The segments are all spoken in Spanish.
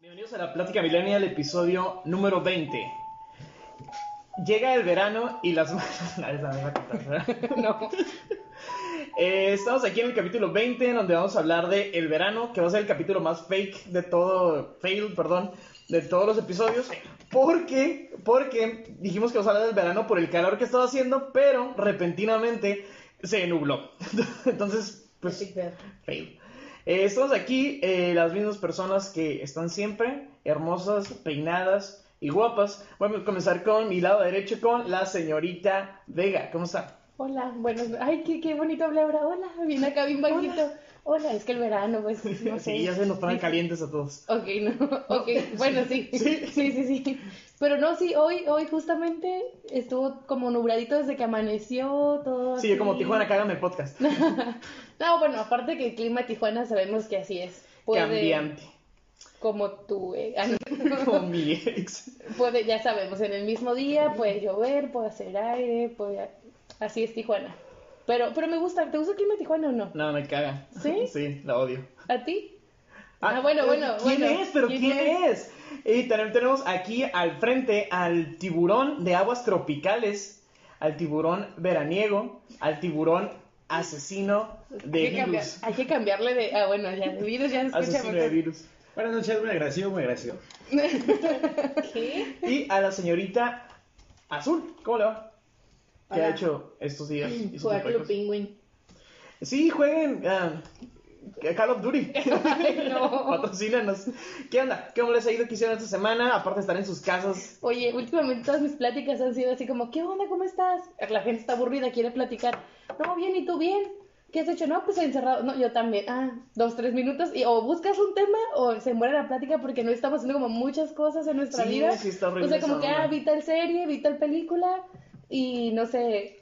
Bienvenidos a la Plática Millennial, episodio número 20. Llega el verano y las... No. Eh, estamos aquí en el capítulo 20, en donde vamos a hablar de el verano, que va a ser el capítulo más fake de todo, fail, perdón, de todos los episodios. Porque, porque dijimos que vamos a hablar del verano por el calor que estaba haciendo, pero repentinamente se nubló. Entonces, pues, fail. Eh, estamos aquí, eh, las mismas personas que están siempre, hermosas, peinadas y guapas. Vamos a comenzar con mi lado derecho con la señorita Vega. ¿Cómo está? Hola, bueno, ay, qué, qué bonito hablar ahora. Hola, viene acá bien bajito. Hola. es que el verano, pues, no sé. Sí, ya se nos ponen calientes a todos. Ok, no, ok, bueno, sí. Sí. sí, sí, sí. Pero no, sí, hoy, hoy justamente estuvo como nubladito desde que amaneció, todo Sí, así. como Tijuana, cágame el podcast. No, bueno, aparte que el clima de Tijuana sabemos que así es. Puede, Cambiante. Como tú, eh. ah. Como mi ex. Puede, ya sabemos, en el mismo día puede llover, puede hacer aire, puede... Así es Tijuana. Pero, pero me gusta, ¿te gusta el clima de Tijuana o no? No, me caga. ¿Sí? Sí, la odio. ¿A ti? Ah, bueno, bueno, ¿Quién bueno. es? ¿Pero ¿Quién quién, es? Y también tenemos aquí al frente al tiburón de aguas tropicales, al tiburón veraniego, al tiburón asesino de hay, que cambiar- virus. hay que cambiarle de... Ah, bueno, ya, de virus ya se escucha Asesino de virus. Buenas noches, muy agresivo, muy agresivo. ¿Qué? Y a la señorita Azul, ¿cómo le va? ¿Qué Hola. ha hecho estos días? Jugar Club? Penguin. Sí, jueguen ah, Call of Duty. Ay, no. Patrocínanos. ¿Qué onda? ¿Cómo les ha ido que hicieron esta semana? Aparte de estar en sus casas. Oye, últimamente todas mis pláticas han sido así como, ¿qué onda? ¿Cómo estás? La gente está aburrida, quiere platicar. No, bien, ¿y tú bien? ¿Qué has hecho? No, pues encerrado. No, yo también. Ah, dos, tres minutos. Y o buscas un tema o se muere la plática porque no estamos haciendo como muchas cosas en nuestra Sí, vida. sí está horrible O sea, como que, ah, vi tal serie, vi tal película y no sé.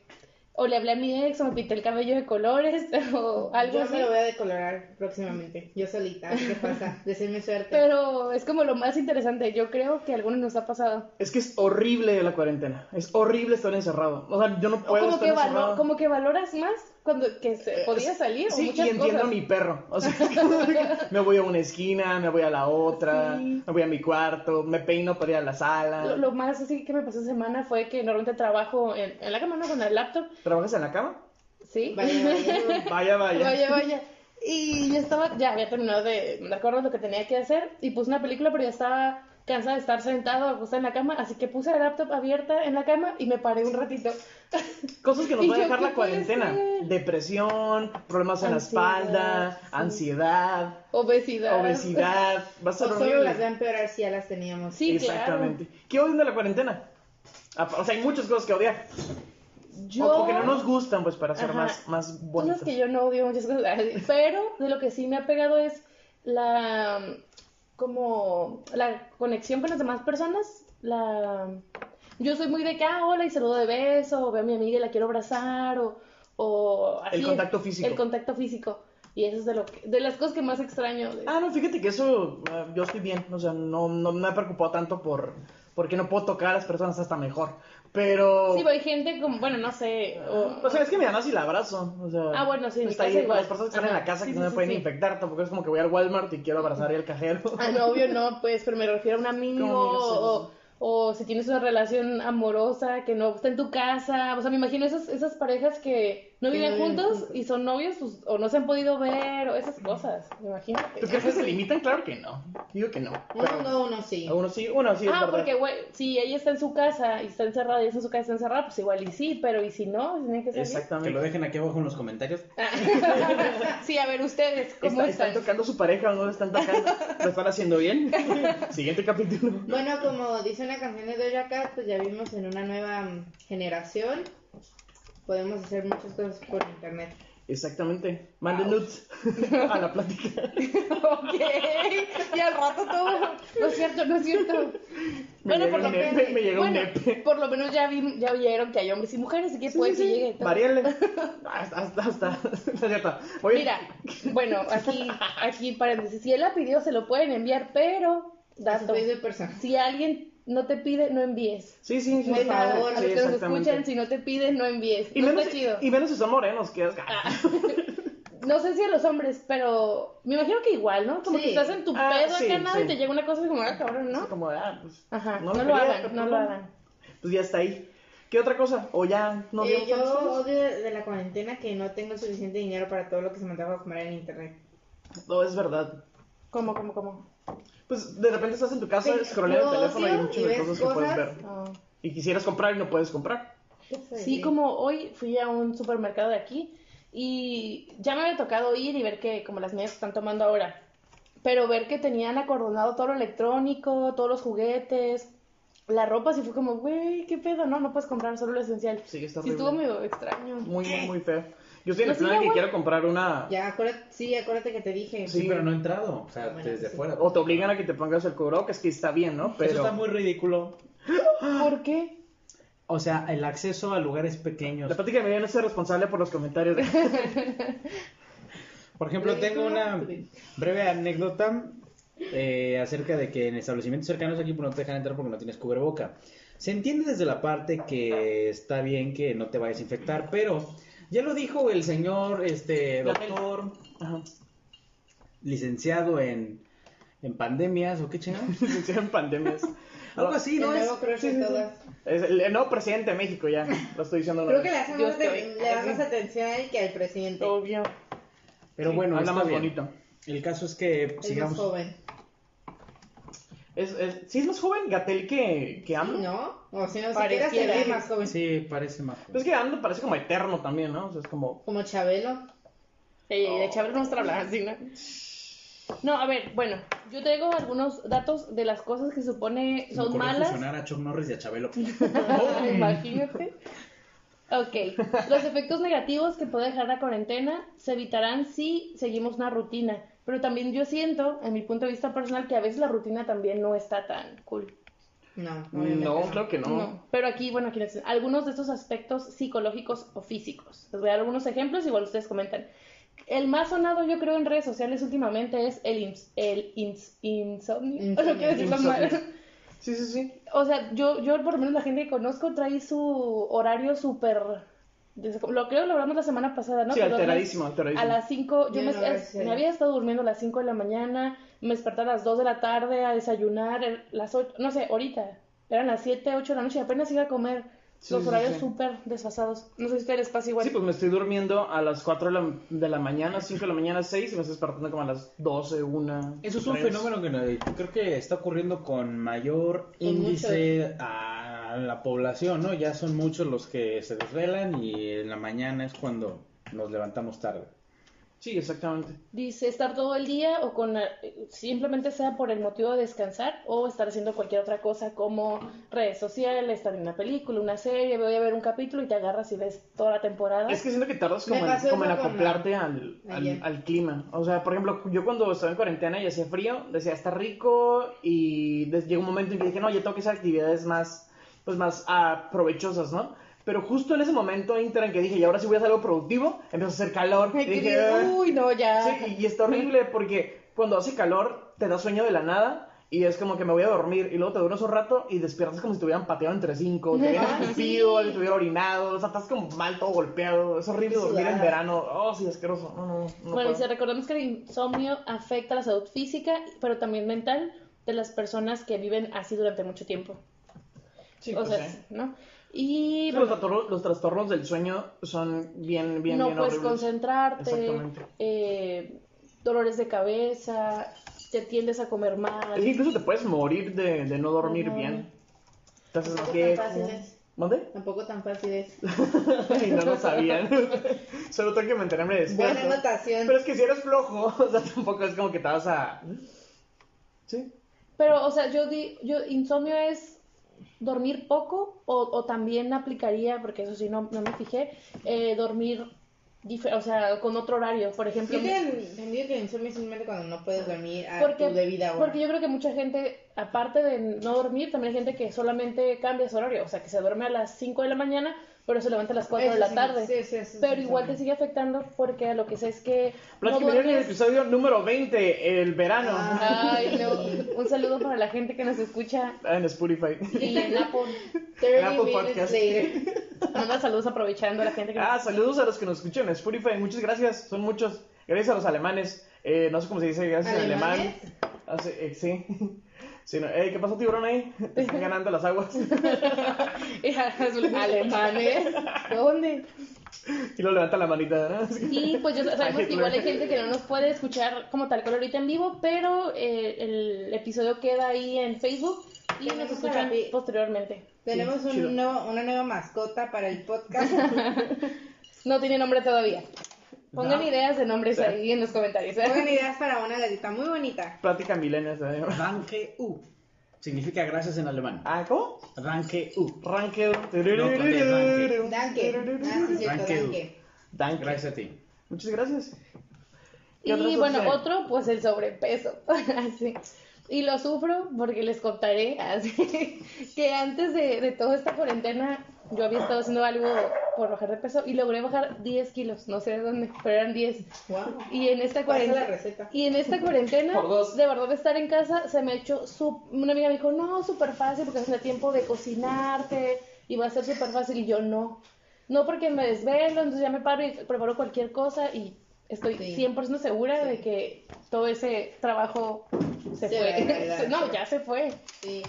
O le hablé a mi ex o me pinté el cabello de colores o algo Yo así. me lo voy a decolorar próximamente. Yo solita. ¿Qué pasa? Deseame suerte. Pero es como lo más interesante. Yo creo que a algunos nos ha pasado. Es que es horrible la cuarentena. Es horrible estar encerrado. O sea, yo no O puedo como estar que, valo- encerrado. como que valoras más cuando que se podía salir o Sí, muchas y entiendo cosas. a mi perro. O sea, me voy a una esquina, me voy a la otra, Sí. me voy a mi cuarto, me peino para ir a la sala. Lo, lo más así que me pasó esta semana fue que normalmente trabajo en, en la cama, no con el laptop, ¿Trabajas en la cama? ¿sí? Vaya, vaya. Vaya, vaya. vaya, vaya. Y yo estaba, ya había terminado de, de acuerdo lo que tenía que hacer y puse una película, pero ya estaba cansada de estar sentado, acostada en la cama, así que puse la laptop abierta en la cama y me paré un ratito. Cosas que nos ¿Y va a dejar la cuarentena. Depresión, problemas en la espalda, sí. ansiedad, Obesidad. obesidad. Va a ser solo horrible. las va a empeorar si ya las teníamos. Sí, Exactamente. ¿Qué odian de la cuarentena? Ah, O sea, hay muchas cosas que odiar. claro. Yo... O, o que no nos gustan, pues, para ser Ajá. más, más Cosas bonitas. que yo no odio muchas cosas, pero de lo que sí me ha pegado es la como la conexión con las demás personas, la yo soy muy de que ah, hola y saludo de beso, o veo a mi amiga y la quiero abrazar o o así El contacto físico. El contacto físico. Y eso es de lo que, de las cosas que más extraño. de- Ah, no, fíjate que eso ah, yo estoy bien. O sea, no, no me ha preocupado tanto por porque no puedo tocar a las personas hasta mejor. Pero. Sí, hay gente como, bueno, no sé, o- O sea, es que mi mamá sí la abrazo. O sea, Ah, bueno, sí, mi está casa ahí, igual. Las personas que están en la casa sí, que sí, no me sí, pueden infectar, tampoco es como que voy al Walmart y quiero abrazar al cajero. Ah, no, obvio no, pues, pero me refiero a un amigo o, o si tienes una relación amorosa que no está en tu casa. O sea, me imagino esas, esas parejas que no viven juntos y son novios pues, o no se han podido ver o esas cosas. Imagínate. ¿Tú crees que se limitan? Claro que no. Digo que no. Uno no, uno sí. Uno sí, uno sí, es Ah, verdad. porque, güey, si ella está en su casa y está encerrada y ella está en su casa está encerrada, pues igual y sí, pero y si no, tiene que salir. Que lo Exactamente. dejen aquí abajo en los comentarios. sí, a ver, ustedes, ¿cómo Está- están? ¿Están tocando su pareja o no lo están tocando? ¿Lo están haciendo bien? Siguiente capítulo. Bueno, como dice una canción de Doja Cat, pues ya vivimos en una nueva generación. Podemos hacer muchas cosas por internet. Exactamente. Manden nudes a la plática. ok, y al rato todo. No es cierto, no es cierto. Me Bueno, por lo nepe, me llega un nepe. por lo menos ya, vi, ya vieron que hay hombres y mujeres, así que puede que llegue. todo. Variale. Hasta, hasta, hasta. Oye, Mira, bueno, aquí, aquí paréntesis, si él la pidió se lo pueden enviar, pero, dato, si alguien no te pide, no envíes. Sí, sí, sí. Por sí, favor, A sí, los que nos escuchan, si no te piden, no envíes. Y no menos, está chido. y menos si son morenos, que es... No sé si a los hombres, pero me imagino que igual, ¿no? Como Sí. que estás en tu Ah, pedo sí, acá nada sí. y te llega una cosa y como, ah, cabrón, ¿no? como, ah, pues, Ajá, no, lo lo quería, hagan, no pues lo no. hagan. Pues ya está ahí. ¿Qué otra cosa? O ya no Eh, yo odio de la cuarentena que no tengo suficiente dinero para todo lo que se me antoja comer en internet. No, es verdad. ¿Cómo, cómo, cómo? Pues de repente estás en tu casa scrolleando el teléfono y hay muchas y cosas que puedes ver. Y quisieras comprar y no puedes comprar. Sí, como hoy fui a un supermercado de aquí y ya me había tocado ir y ver que como las medidas que están tomando ahora, pero ver que tenían acordonado todo lo electrónico, todos los juguetes, la ropa, sí fue como, güey, qué pedo, no, no puedes comprar solo lo esencial. Sí, está Sí, estuvo medio extraño. Muy, muy, muy feo. Yo estoy en el Pues plan de que quiero comprar una... Ya, acuérdate, sí, acuérdate que te dije. Sí, Sí. pero no he entrado. O sea, Bueno, desde sí. fuera. O te obligan a que te pongas el cubrebocas, que está bien, ¿no? Pero... Eso está muy ridículo. ¿Por qué? O sea, el acceso a lugares pequeños. La plática me viene a ser responsable por los comentarios. Por ejemplo, tengo una breve anécdota eh, acerca de que en establecimientos cercanos aquí pues, no te dejan entrar porque no tienes cubreboca. Se entiende desde la parte que está bien que no te vayas a infectar, pero ya lo dijo el señor este doctor Ajá. licenciado en, en pandemias o qué chingados. Licenciado en pandemias. Algo así, El ¿no? Es, sí, sí, sí. todas. Es el, nuevo presidente de México ya. Lo estoy diciendo Creo que le hacen más, de- le dan más atención a él que al presidente. Obvio. pero Sí, bueno, habla está más bien. bonito. El caso es que Es más sigamos. joven. Es, es, sí es más joven Gatel que, que AMLO. ¿No? O si no, si más joven. Sí, parece más. Pero es que AMLO parece como eterno también, ¿no? O sea, es como... Como Chabelo. Ey, de Chávez no está hablando así, ¿no? No, a ver, bueno, yo traigo algunos datos de las cosas que supone me son malas. fusionar a Chuck Norris y a Chabelo. Imagínate. Ok, los efectos negativos que puede dejar la cuarentena se evitarán si seguimos una rutina, pero también yo siento, en mi punto de vista personal, que a veces la rutina también no está tan cool. No, No, no. creo que no. No, pero aquí, bueno, aquí algunos de estos aspectos psicológicos o físicos. Les voy a dar algunos ejemplos, igual ustedes comentan. El más sonado, yo creo, en redes sociales últimamente es el, ins- el ins- insomnio. Insomnio, No quiero decirlo insomnio. mal. Sí, sí, sí. O sea, yo, yo por lo menos la gente que conozco trae su horario súper... Lo creo, lo hablamos la semana pasada, ¿no? Sí, Que alteradísimo, alteradísimo. A las 5, yo me, no, a me había estado durmiendo a las 5 de la mañana, me desperté a las 2 de la tarde a desayunar, las 8, no sé, ahorita, eran las 7, 8 de la noche y apenas iba a comer. Sí, Los sí, horarios sí. súper desfasados. No sé si ustedes les pasa igual. Sí, pues me estoy durmiendo a las 4 de la, de la mañana, 5 de la mañana, 6 y me estoy despertando como a las 12, 1. Eso es un fenómeno que no- creo que está ocurriendo con mayor índice a la población, ¿no? Ya son muchos los que se desvelan y en la mañana es cuando nos levantamos tarde. Sí, exactamente. Dice estar todo el día o con eh, simplemente sea por el motivo de descansar o estar haciendo cualquier otra cosa como redes sociales, estar en una película, una serie, voy a ver un capítulo y te agarras y ves toda la temporada. Es que siento que tardas como, en, como en acoplarte la- al, al, al clima. O sea, por ejemplo, yo cuando estaba en cuarentena y hacía frío, decía, está rico y llegó un momento en que dije, no, ya tengo que hacer actividades más, pues más ah, provechosas, ¿no? Pero justo en ese momento inter en que dije, y ahora sí voy a hacer algo productivo, empezó a hacer calor. Ay, y dije, uy, no, ya. Sí, y está horrible porque cuando hace calor te da sueño de la nada y es como que me voy a dormir y luego te duras un rato y despiertas como si te hubieran pateado entre cinco, te hubieran Ah, escupido, sí. te hubieran orinado, o sea, estás como mal, todo golpeado. Es horrible dormir en verano. Oh, sí, asqueroso. No, no, no. Bueno, puedo. dice, recordemos que el insomnio afecta la salud física, pero también mental de las personas que viven así durante mucho tiempo. Sí, o pues, sea, sí. ¿no? Y Los, trastornos, los trastornos del sueño son bien, bien, no bien puedes horribles. concentrarte, eh, dolores de cabeza, te tiendes a comer mal. Es que incluso te puedes morir de, de no dormir bien. Tampoco viejo. tan fácil es. ¿Mande? Tampoco tan fácil es. y no lo sabían. Solo tengo que mantenerme despierto. Buena anotación. Pero es que si eres flojo, o sea, tampoco es como que te vas a... Sí. Pero, o sea, yo di, yo, insomnio es dormir poco o, o también aplicaría, porque eso sí no, no me fijé, eh, dormir, o sea, con otro horario, por ejemplo. Yo tengo entendido que el insomnio es simplemente cuando no puedes dormir a Porque, tu debida hora. porque yo creo que mucha gente, aparte de no dormir, también hay gente que solamente cambia su horario, o sea, que se duerme a las 5 de la mañana, pero se levanta a las 4 de la sí, tarde. sí, sí, eso pero sí, igual sí. te sigue afectando porque a lo que sé es que no Plática Milenio en el episodio número 20, el verano. Ah. Ay, no. Un saludo para la gente que nos escucha En Spotify. y en Apple. 30 Apple Podcast. Manda saludos aprovechando a la gente que nos Ah, saludos a los que nos escuchan en Spotify. Muchas gracias. Son muchos. Gracias a los alemanes. Eh, no sé cómo se dice gracias en alemán. ¿Alemanes? Hace- eh, sí. Sí, no. Ey, ¿Qué pasó, tiburón ahí? Te están ganando las aguas. Alemanes. ¿Dónde? Y lo levanta la manita, ¿no? Y pues yo sabemos que igual hay gente que no nos puede escuchar como tal cual ahorita en vivo, pero eh, el episodio queda ahí en Facebook y nos Tenemos escuchan para posteriormente. Tenemos Sí, un nuevo, una nueva mascota para el podcast. No tiene nombre todavía. Pongan No. ideas de nombres Sí. ahí en los comentarios. ¿eh? Pongan ideas para una gatita muy bonita. Plática milenial. ¿sabes? Danke U. Significa gracias en alemán. Ah, ¿cómo? Danke U. Rankel. Danke. Ah, sí, cierto, Danke. danke. Danke. Gracias a ti. Muchas gracias. ¿Qué otras Y bueno, otro, pues el sobrepeso. Así. Y lo sufro porque les contaré así, que antes de, de toda esta cuarentena yo había estado haciendo algo por bajar de peso y logré bajar 10 kilos, no sé de dónde, pero eran 10. Wow. Y en esta cuarentena... la receta. Y en esta cuarentena, de verdad, de estar en casa, se me ha hecho... su- Una amiga me dijo, no, súper fácil porque es tiempo de cocinarte y va a ser súper fácil. Y yo, no. No porque me desvelo, entonces ya me paro y preparo cualquier cosa y estoy Sí. 100% segura de que todo ese trabajo se fue. realidad. no, ya se fue. Sí,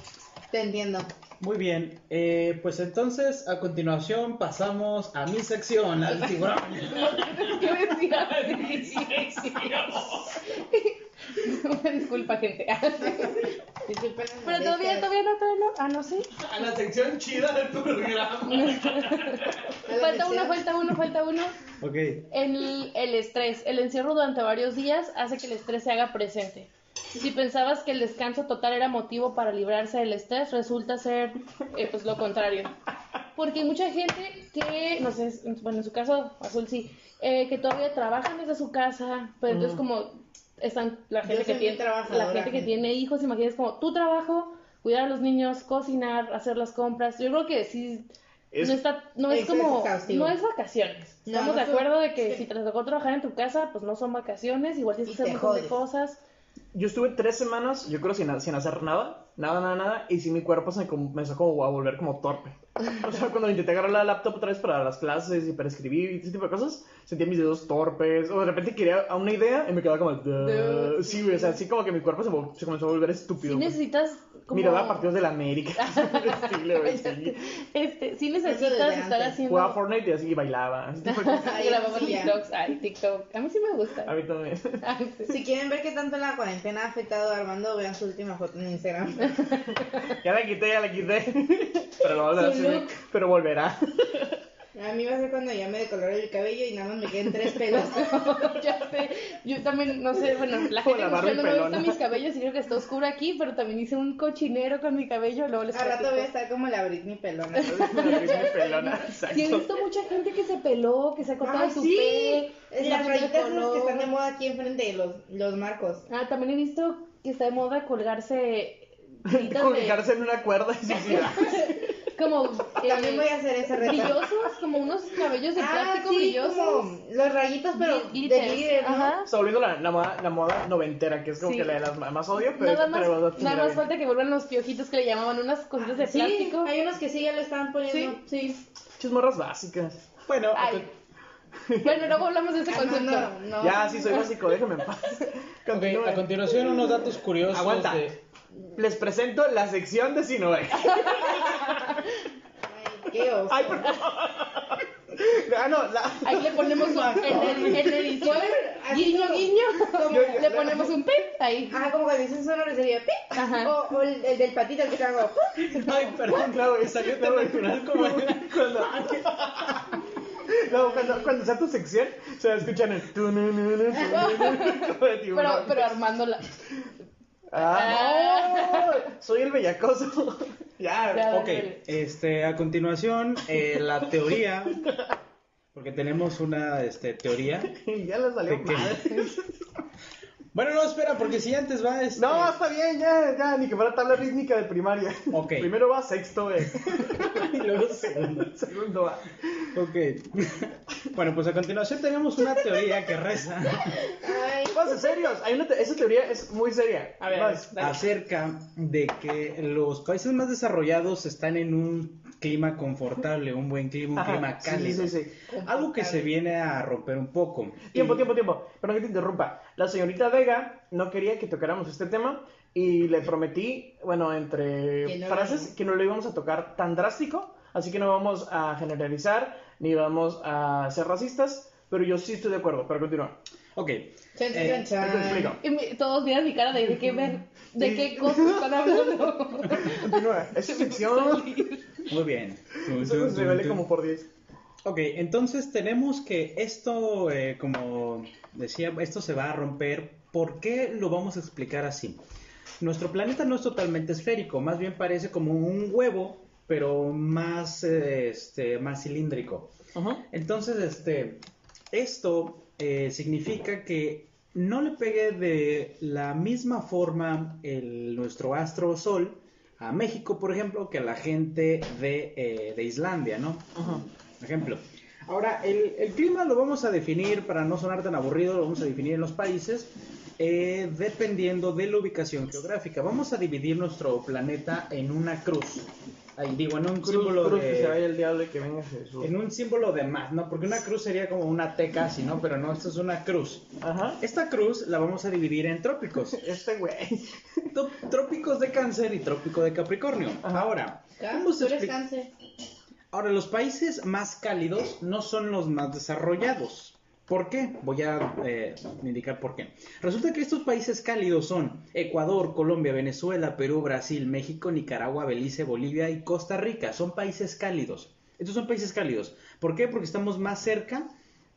te entiendo. Muy bien, eh, pues entonces a continuación pasamos a mi sección, al tiburón. ¿Qué decía? Disculpa, gente. Disculpen las Pero todavía, todavía no, todavía no. Ah, no, sí. A la sección chida del programa. Falta uno, falta uno, falta uno. Ok, El, el estrés, el encierro durante varios días hace que el estrés se haga presente. Si pensabas que el descanso total era motivo para librarse del estrés, resulta ser eh, pues lo contrario. Porque hay mucha gente que, no sé, bueno, en su caso, Azul sí, eh, que todavía trabajan desde su casa, pero entonces como están la gente que tiene la gente que tiene hijos, imagínate como tu trabajo, cuidar a los niños, cocinar, hacer las compras. Yo creo que sí Es- no está no es como no es vacaciones. No, Estamos no de son- acuerdo de que sí. si te tocó trabajar en tu casa, pues no son vacaciones, igual tienes que hacer un montón de cosas. Yo estuve tres semanas, yo creo, sin, sin hacer nada, nada, nada, nada, y sí mi cuerpo se me comenzó como a volver como torpe. O sea, cuando intenté agarrar la laptop otra vez para las clases y para escribir y ese tipo de cosas, sentía mis dedos torpes, o de repente quería a una idea y me quedaba como... "Duh". Duh. Sí, güey, o sea, así como que mi cuerpo se, se comenzó a volver estúpido. necesitas como Miraba partidos de la América. estilo, güey, sí. este, sí necesitas estar haciendo Jugaba Fortnite y así bailaba. ese tipo de cosas. Ay, grababa. TikToks, ay, TikTok. A mí sí me gusta. A mí también. Si quieren ver qué tanto la cuarentena ha afectado a Armando, vean su última foto en Instagram. Ya la quité, ya la quité. Pero lo volverá a Su look. Pero volverá. A mí va a ser cuando ya me decolore el cabello y nada más me queden tres pelos. ya sé, yo también, no sé, bueno, la gente la no me gusta mis cabellos y creo que está oscuro aquí, pero también hice un cochinero con mi cabello, luego les Al rato voy a platico. estar como la Britney pelona. La Britney pelona, Sí, he exacto. visto mucha gente que se peló, que se ha cortado Ah, el sí. y las rayitas color. que están de moda aquí enfrente, los, los marcos. Ah, también he visto que está de moda colgarse Colgarse en una cuerda y suicidarse. como eh, También voy a hacer ese reto. brillosos, como unos cabellos de Ah, plástico sí, brillosos. como los rayitos, pero de glitter, ¿no? Ajá. Está volviendo la, la, moda, la moda noventera, que es como Sí. que la de las más odio, pero, Nada más, pero nada más falta que vuelvan los piojitos que le llamaban unas cositas de Sí, plástico. hay unos que sí ya lo están poniendo. Sí, sí. Muchas morras básicas. bueno. Bueno, luego hablamos de ese concepto. no. Ya, sí, soy básico, déjame en paz. ok, Continúe. a continuación unos datos curiosos Aguanta. de... Les presento la sección de Sinoe. Ay, qué oso. Ay, por favor. Ah, no, la... Ahí le ponemos un, en, el- en edición, guiño, como- guiño, le ponemos un pip ahí. Ajá, como cuando dicen sonoro sería pi. Ajá. O, o el, el del patito el que te hago. Ay, perdón, Claro, güey. salió tan natural como... Cuando... No, cuando, cuando sea tu sección, se va a escuchar el... tu, nu, nu, nu, tu, nu, nu, como de tiburón. Pero, pero armándola. Ah, no, soy el bellacoso. ya, Ya. Ok, este, a continuación, eh, la teoría, porque tenemos una este, teoría. ya le salió ¿De qué? Bueno, no, espera, porque si antes va este... No, está bien, ya, ya, ni que fuera tabla rítmica de primaria. Ok. Primero va sexto, eh. y luego segundo. Segundo va. Ok. Bueno, pues a continuación tenemos una teoría que reza. Ay, Vamos, en serios. Hay una te- esa teoría es muy seria. A ver, acerca de que los países más desarrollados están en un clima confortable, un buen clima, un Ajá, clima sí, cálido. sí, sí. Algo que se viene a romper un poco. Tiempo, Y- tiempo, tiempo. Perdón que te interrumpa. La señorita Vega no quería que tocáramos este tema y le prometí, bueno, entre Que no frases, lo- que no lo íbamos a tocar tan drástico. Así que no vamos a generalizar ni vamos a ser racistas. Pero yo sí estoy de acuerdo. Pero continúa. Ok. Chan, Eh, chan, chan. Te explico. Y todos miran mi cara de, de qué ver, de Sí. qué cosas están hablando. Continúa. Es ficción. Muy bien. Eso se vale como por 10. Ok, entonces tenemos que esto, eh, como decía, esto se va a romper. ¿Por qué lo vamos a explicar así? Nuestro planeta no es totalmente esférico, más bien parece como un huevo, pero más, eh, este, más cilíndrico. Entonces, este, esto eh, significa que no le pegue de la misma forma el, nuestro astro Sol a México, por ejemplo, que a la gente de, eh, de Islandia, ¿no? Ajá. Ejemplo. Ahora, el, el clima lo vamos a definir, para no sonar tan aburrido, lo vamos a definir en los países, eh, dependiendo de la ubicación geográfica. Vamos a dividir nuestro planeta en una cruz. Ahí digo, en un Cruz, símbolo cruz, de... que se vaya el diablo y que venga Jesús. En un símbolo de más, ¿no? Porque una cruz sería como una T casi, ¿no? Pero no, esto es una cruz. Ajá. Esta cruz la vamos a dividir en trópicos. Este güey. Trópicos de cáncer y trópico de Capricornio. Ajá. Ahora, Ah, expli- cáncer. Ahora, los países más cálidos no son los más desarrollados. ¿Por qué? Voy a eh, indicar por qué. Resulta que estos países cálidos son Ecuador, Colombia, Venezuela, Perú, Brasil, México, Nicaragua, Belice, Bolivia y Costa Rica. Son países cálidos. Estos son países cálidos. ¿Por qué? Porque estamos más cerca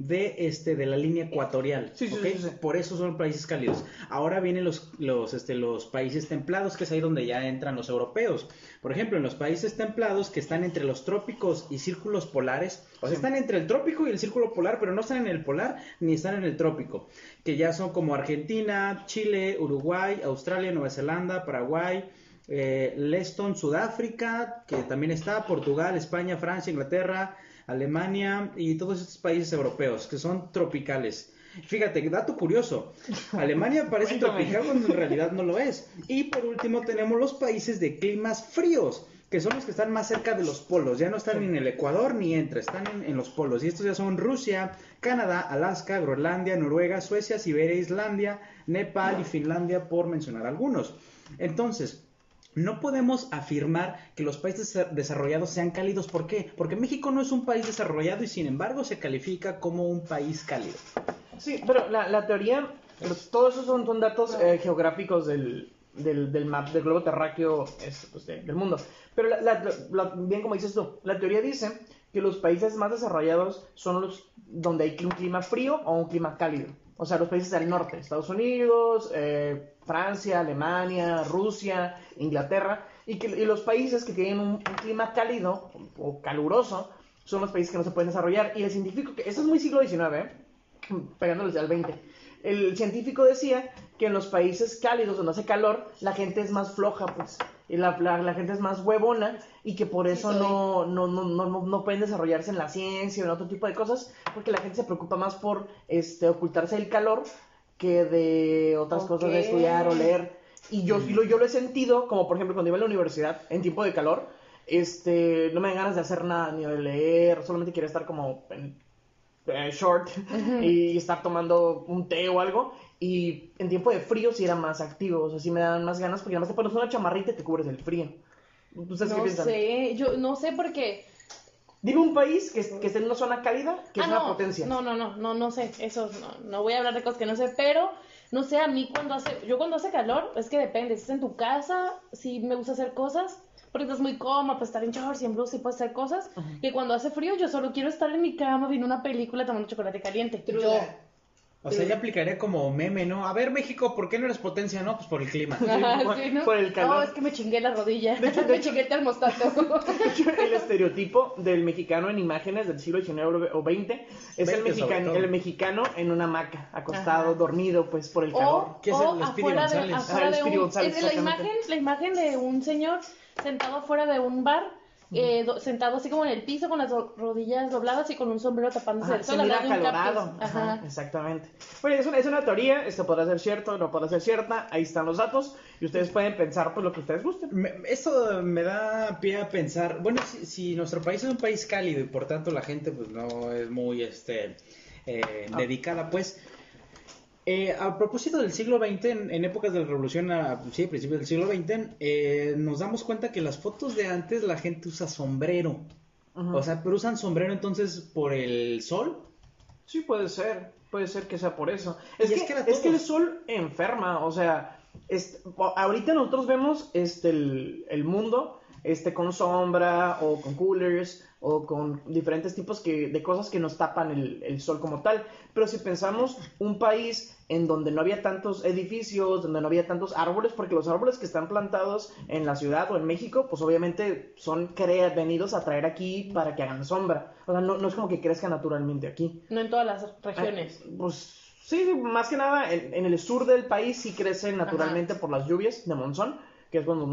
de este de la línea ecuatorial. Sí, sí, ¿ok? sí, sí. Por eso son países cálidos. Ahora vienen los, los, este, los países templados, que es ahí donde ya entran los europeos. Por ejemplo, en los países templados que están entre los trópicos y círculos polares, o sea, están entre el trópico y el círculo polar, pero no están en el polar ni están en el trópico, que ya son como Argentina, Chile, Uruguay, Australia, Nueva Zelanda, Paraguay, eh, Leston, Sudáfrica, que también está, Portugal, España, Francia, Inglaterra, Alemania y todos estos países europeos que son tropicales. Fíjate, dato curioso, Alemania parece tropical cuando en realidad no lo es. Y por último tenemos los países de climas fríos, que son los que están más cerca de los polos, ya no están ni en el Ecuador ni entre, están en, en los polos. Y estos ya son Rusia, Canadá, Alaska, Groenlandia, Noruega, Suecia, Siberia, Islandia, Nepal y Finlandia, por mencionar algunos. Entonces, no podemos afirmar que los países desa- desarrollados sean cálidos. ¿Por qué? Porque México no es un país desarrollado y sin embargo se califica como un país cálido. Sí, pero la, la teoría, todos esos son, son datos eh, geográficos del, del, del map, del globo terráqueo es, pues, de- del mundo. Pero la- bien como dices tú, la teoría dice que los países más desarrollados son los donde hay un clima frío o un clima cálido. O sea, los países del norte, Estados Unidos, eh, Francia, Alemania, Rusia, Inglaterra, y, que, y los países que tienen un, clima cálido o caluroso son los países que no se pueden desarrollar. Y el científico, que esto es muy siglo XIX, ¿eh? pegándoles al 20. El científico decía que en los países cálidos donde hace calor, la gente es más floja, pues, la, la, la gente es más huevona, y que por eso Sí, no, no, no, no, no, no pueden desarrollarse en la ciencia o en otro tipo de cosas, porque la gente se preocupa más por este, ocultarse del calor que de otras cosas de estudiar o leer. Y yo, lo, yo lo he sentido, como por ejemplo cuando iba a la universidad en tiempo de calor, este, no me dan ganas de hacer nada, ni de leer, solamente quería estar como en eh, short y estar tomando un té o algo. Y en tiempo de frío sí era más activo, o sea, sí me dan más ganas porque además te pones una chamarrita y te cubres del frío. ¿Ustedes qué No piensan? sé, yo no sé por qué. Dime un país que, que esté en una zona cálida, que Ah, es una no, potencia. No, no, no, no, no sé, eso no, no voy a hablar de cosas que no sé, pero no sé, a mí cuando hace, yo cuando hace calor, es que depende, si estás en tu casa, sí me gusta hacer cosas, porque estás muy cómoda, pues estar en shorts y en blusa y puedes hacer cosas, que cuando hace frío yo solo quiero estar en mi cama viendo una película tomando chocolate caliente. True Yo, that. O sea, ya aplicaría como meme, ¿no? A ver, México, ¿por qué no eres potencia? No, pues por el clima. Ajá, por- sí, ¿no? por el calor. No, es que me chingué la rodilla, De hecho- de me chingué el termostato. el estereotipo del mexicano en imágenes del siglo XIX o XX es el, 20 sobre mexicano, el mexicano en una hamaca, acostado, Ajá. dormido, pues por el calor. O, ¿Qué es o el Speedy de, González? afuera Ah, el de un, González, es la imagen, la imagen de un señor sentado afuera de un bar eh, do- sentado así como en el piso con las do- rodillas dobladas y con un sombrero tapándose del se sol. al mira acalorado. Ajá, Ajá. exactamente. Bueno, es una, es una teoría, esto podrá ser cierto, no podrá ser cierta, ahí están los datos y ustedes pueden pensar pues lo que ustedes gusten. Me- esto me da pie a pensar, bueno, si, si nuestro país es un país cálido y por tanto la gente pues no es muy este eh, Ah. dedicada, pues eh, a propósito del siglo XX, en, en épocas de la revolución, a, sí, a principios del siglo XX, eh, nos damos cuenta que las fotos de antes la gente usa sombrero. O sea, pero usan sombrero entonces por el sol. Sí, puede ser, puede ser que sea por eso. Es, es que, es que el sol enferma, o sea, po- ahorita nosotros vemos este, el, el mundo este, con sombra o con coolers o con diferentes tipos que, de cosas que nos tapan el, el sol como tal. Pero si pensamos un país en donde no había tantos edificios, donde no había tantos árboles, porque los árboles que están plantados en la ciudad o en México, pues obviamente son crea- venidos a traer aquí para que hagan sombra. O sea, no, no es como que crezca naturalmente aquí. No en todas las regiones. Ah, Pues sí, más que nada en, en el sur del país sí crece naturalmente por las lluvias de monzón, que es cuando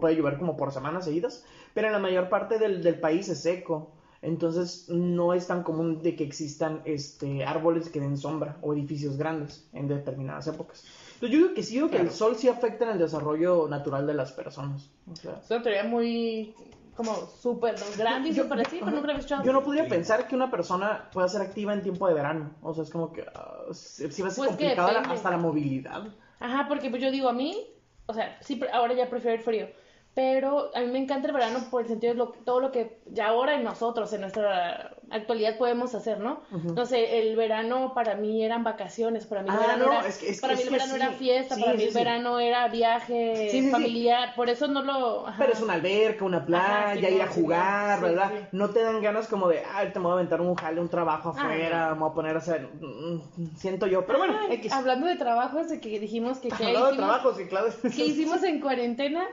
puede llover como por semanas seguidas, pero en la mayor parte del, del país es seco. Entonces no es tan común de que existan este, árboles que den sombra o edificios grandes en determinadas épocas. Entonces yo digo que sí, digo que el sol sí afecta en el desarrollo natural de las personas. O sea, Es una teoría muy como súper grande y Yo- súper así, pero nunca he escuchado. Yo no podría Sí. pensar que una persona pueda ser activa en tiempo de verano. O sea, es como que ah, sí va a ser Pues complicada hasta la movilidad. Ajá, porque pues yo digo, a mí, o sea, sí, ahora ya prefiero el frío, pero a mí me encanta el verano por el sentido de lo, todo lo que ya ahora en nosotros, en nuestra actualidad podemos hacer, ¿no? No sé, el verano para mí eran vacaciones, para mí el Ah, verano, no, era, es que- es para que- mí el que verano sí. era fiesta, Sí, para mí sí, el verano era viaje familiar, por eso no lo... ajá. Pero es una alberca, una playa, Ajá, ir a jugar, ¿verdad? No te dan ganas como de, ay, te me voy a aventar un jale, un trabajo Ah, afuera, me voy a poner a hacer. mm, Siento yo, pero bueno, Ay, X. Hablando de trabajos, de que dijimos que... ¿qué Hablando de trabajos, sí, claro. ¿Qué hicimos en cuarentena?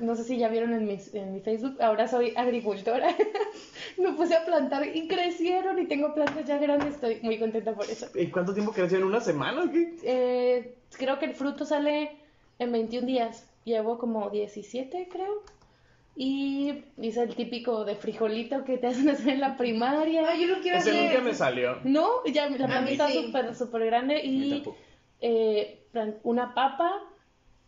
No sé si ya vieron en mi, en mi Facebook, ahora soy agricultora. Me puse a plantar y crecieron y tengo plantas ya grandes, estoy muy contenta por eso. ¿Y cuánto tiempo creció en una semana o qué? Eh, creo que el fruto sale en 21 días, llevo como 17 creo. Y hice el típico de frijolito que te hacen hacer en la primaria. Ay, yo lo quiero Ese hacer. nunca me salió. No, ya la mí está sí. súper súper grande y eh, una papa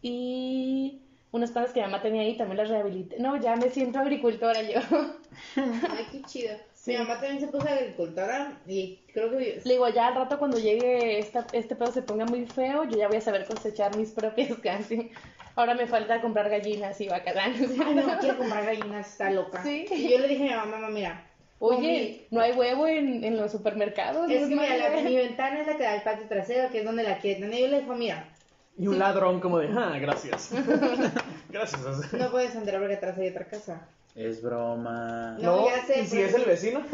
y unas plantas que mi mamá tenía ahí, también las rehabilité. No, ya me siento agricultora yo. Ay, qué chido. Mi mamá también se puso agricultora y creo que... Le digo, ya al rato cuando llegue esta, este pedo se ponga muy feo, yo ya voy a saber cosechar mis propias casi. Ahora me falta comprar gallinas y bacalanes. Ay, no, quiero comprar gallinas, está loca. Sí. Y yo le dije a mi mamá, mamá, mira. Oye, no hay huevo en, en los supermercados. Es que mira, la- mi ventana es la que da al patio trasero, que es donde la quiere tener. Y yo le dije, mira, Y un ladrón como de, ah, gracias. gracias. no puedes entrar porque atrás hay otra casa. Es broma. No, ya sé, ¿Y si es el vecino?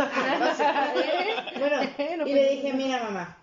Bueno, No y le dije, mira, mamá,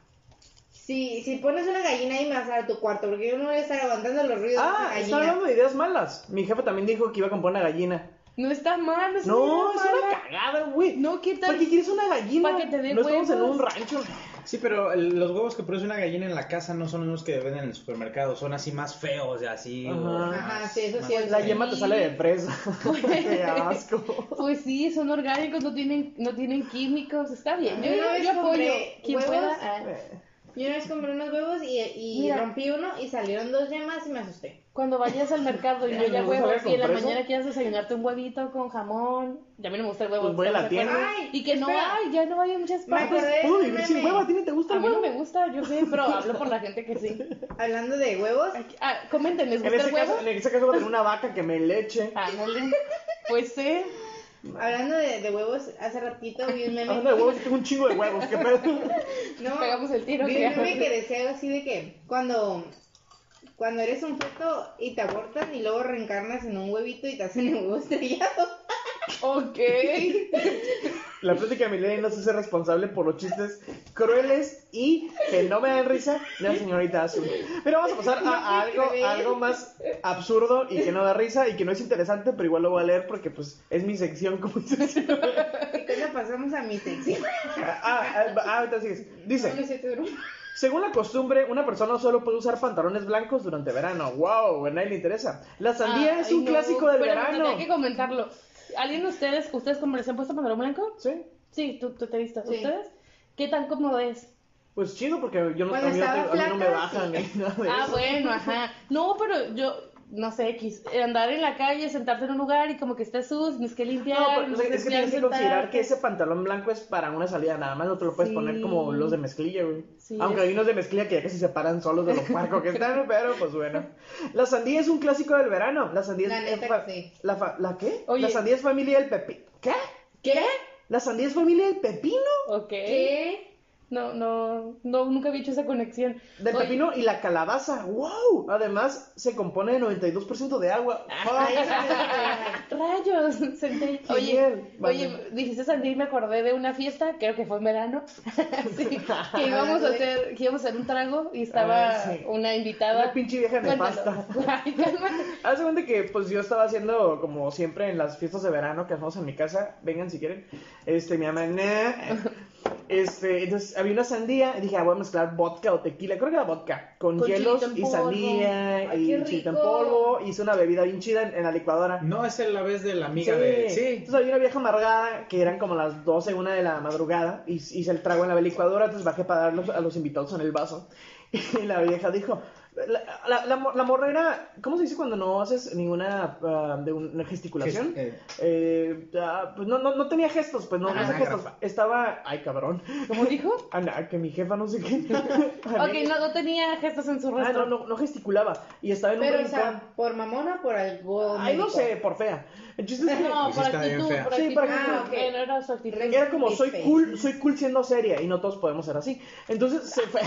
si, si pones una gallina ahí me vas a dar a tu cuarto, porque yo no voy a estar aguantando los ruidos ah, de está esa gallina. hablando de ideas malas. Mi jefe también dijo que iba a comprar una gallina. No está mal, no es No, una es una cagada, güey. No, ¿qué tal? ¿Para qué quieres una gallina? Para que te dé no estamos en huevos. un rancho. Sí, pero el- los huevos que produce una gallina en la casa no son los que venden en el supermercado, son así más feos, así. Ajá. o más- Ajá, sí, eso más- sí es- La yema te sale de presa. Qué asco. Pues sí, son orgánicos, no tienen, no tienen químicos, está bien. Yo, Yo una vez apoyo. compré Quien huevos. pueda. ah. Eh, Yo una vez compré unos huevos y, y Mira. rompí uno y salieron dos yemas y me asusté. Cuando vayas al mercado y no Ay, haya ¿me gusta huevos y en la mañana quieras desayunarte un huevito con jamón, ya a mí no me gusta el huevo. Pues voy a la tienda. Y que no Espera. hay, ya no hay muchas de ¿Puedo vivir sin huevo? ¿A ti no te gusta A el mí no huevo? me gusta, yo sé, pero hablo por la gente que sí. Hablando de huevos, Ah, comenten, ¿les gusta el huevo? caso, en ese caso voy a tener una vaca que me leche. Ándale. Pues sí. hablando de, de huevos, hace ratito vi un meme. Hablando de huevos, tengo un chingo de huevos. ¿Qué pedo? No, Pegamos el tiro, Vi ¿qué? un meme que decía algo así de que cuando, cuando eres un feto y te abortan y luego reencarnas en un huevito y te hacen el huevo estrellado. Ok. La plática de Milena no se hace responsable por los chistes crueles y que no me dan risa de la señorita Azul. Pero vamos a pasar a, a algo, a algo más absurdo y que no da risa y que no es interesante, pero igual lo voy a leer porque pues es mi sección como. Y cuando pasamos a mi sección. Ah, ah, ah, ahorita sigues. Dice. No, no. Según la costumbre, una persona solo puede usar pantalones blancos durante verano. ¡Wow! A nadie le interesa. La sandía Ah, es ay, un no, clásico del pero verano. Tenía que comentarlo. ¿Alguien de ustedes, ustedes como les han puesto pantalón blanco? Sí. Sí, tú, tú te viste. Sí. ¿Ustedes? ¿Qué tan cómodo es? Pues chido, porque yo no, a mí no te- a mí no me bajan sí. ni nada de Ah, eso. bueno, ajá. No, pero yo, no sé, X, andar en la calle, sentarte en un lugar y como que estés sucio, tienes que limpiar. No, pero no es que sé, es que ya tienes que considerar que ese pantalón blanco es para una salida nada más, no te lo puedes Sí. poner como los de mezclilla, güey. Sí, Aunque hay unos de mezclilla que ya casi se paran solos de lo puerco que están, pero pues bueno. La sandía es un clásico del verano. La sandía La es neta fa- que sí. la, fa- ¿La qué? Oye. La sandía es familia del pepino. ¿Qué? ¿Qué? ¿La sandía es familia del pepino? Ok. ¿Qué? No, no, no, nunca había hecho esa conexión. Del Oye, pepino y la calabaza. ¡Wow! Además, se compone de 92% de agua. Rayos, senté. Oye, oye, dijiste sandía y me acordé de una fiesta, creo que fue en verano, sí, que íbamos a hacer, que íbamos a hacer un trago y estaba Ah, sí. una invitada. Una pinche vieja nefasta. Haz cuenta que pues yo estaba haciendo como siempre en las fiestas de verano que hacemos en mi casa, vengan si quieren. Este, mi mamá, "Nah". Este, entonces había una sandía y dije, ah, voy a mezclar vodka o tequila, creo que era vodka, con, Con hielos y polvo. sandía Ay, y qué chilito en polvo. Hice una bebida bien chida en, en la licuadora. No es la vez de la amiga Sí. de. Sí. Entonces había una vieja amargada que eran como las 12, una de la madrugada y hice el trago en la licuadora, entonces bajé para darlos a los invitados en el vaso. Y la vieja dijo, la, la, la, la morra era, ¿cómo se dice cuando no haces ninguna ah, de una gesticulación? Gest- eh. Eh, ah, pues no, no, no tenía gestos, pues no, no Anágrafa. gestos. Estaba, ay cabrón, ¿Cómo dijo? Ana, que mi jefa no sé qué. Ok, no, no tenía gestos en su Ah, rostro. no, no, no gesticulaba. Y estaba en un Pero, o rincón. sea, ¿por mamona o por algo Ay, no médico? sé, por fea. El chiste es que No, Pues por actitud, por Sí, por actitud. Ah, ok. Eh, no era su actitud. Era como soy cool, soy cool siendo seria y no todos podemos ser así. Entonces se fue,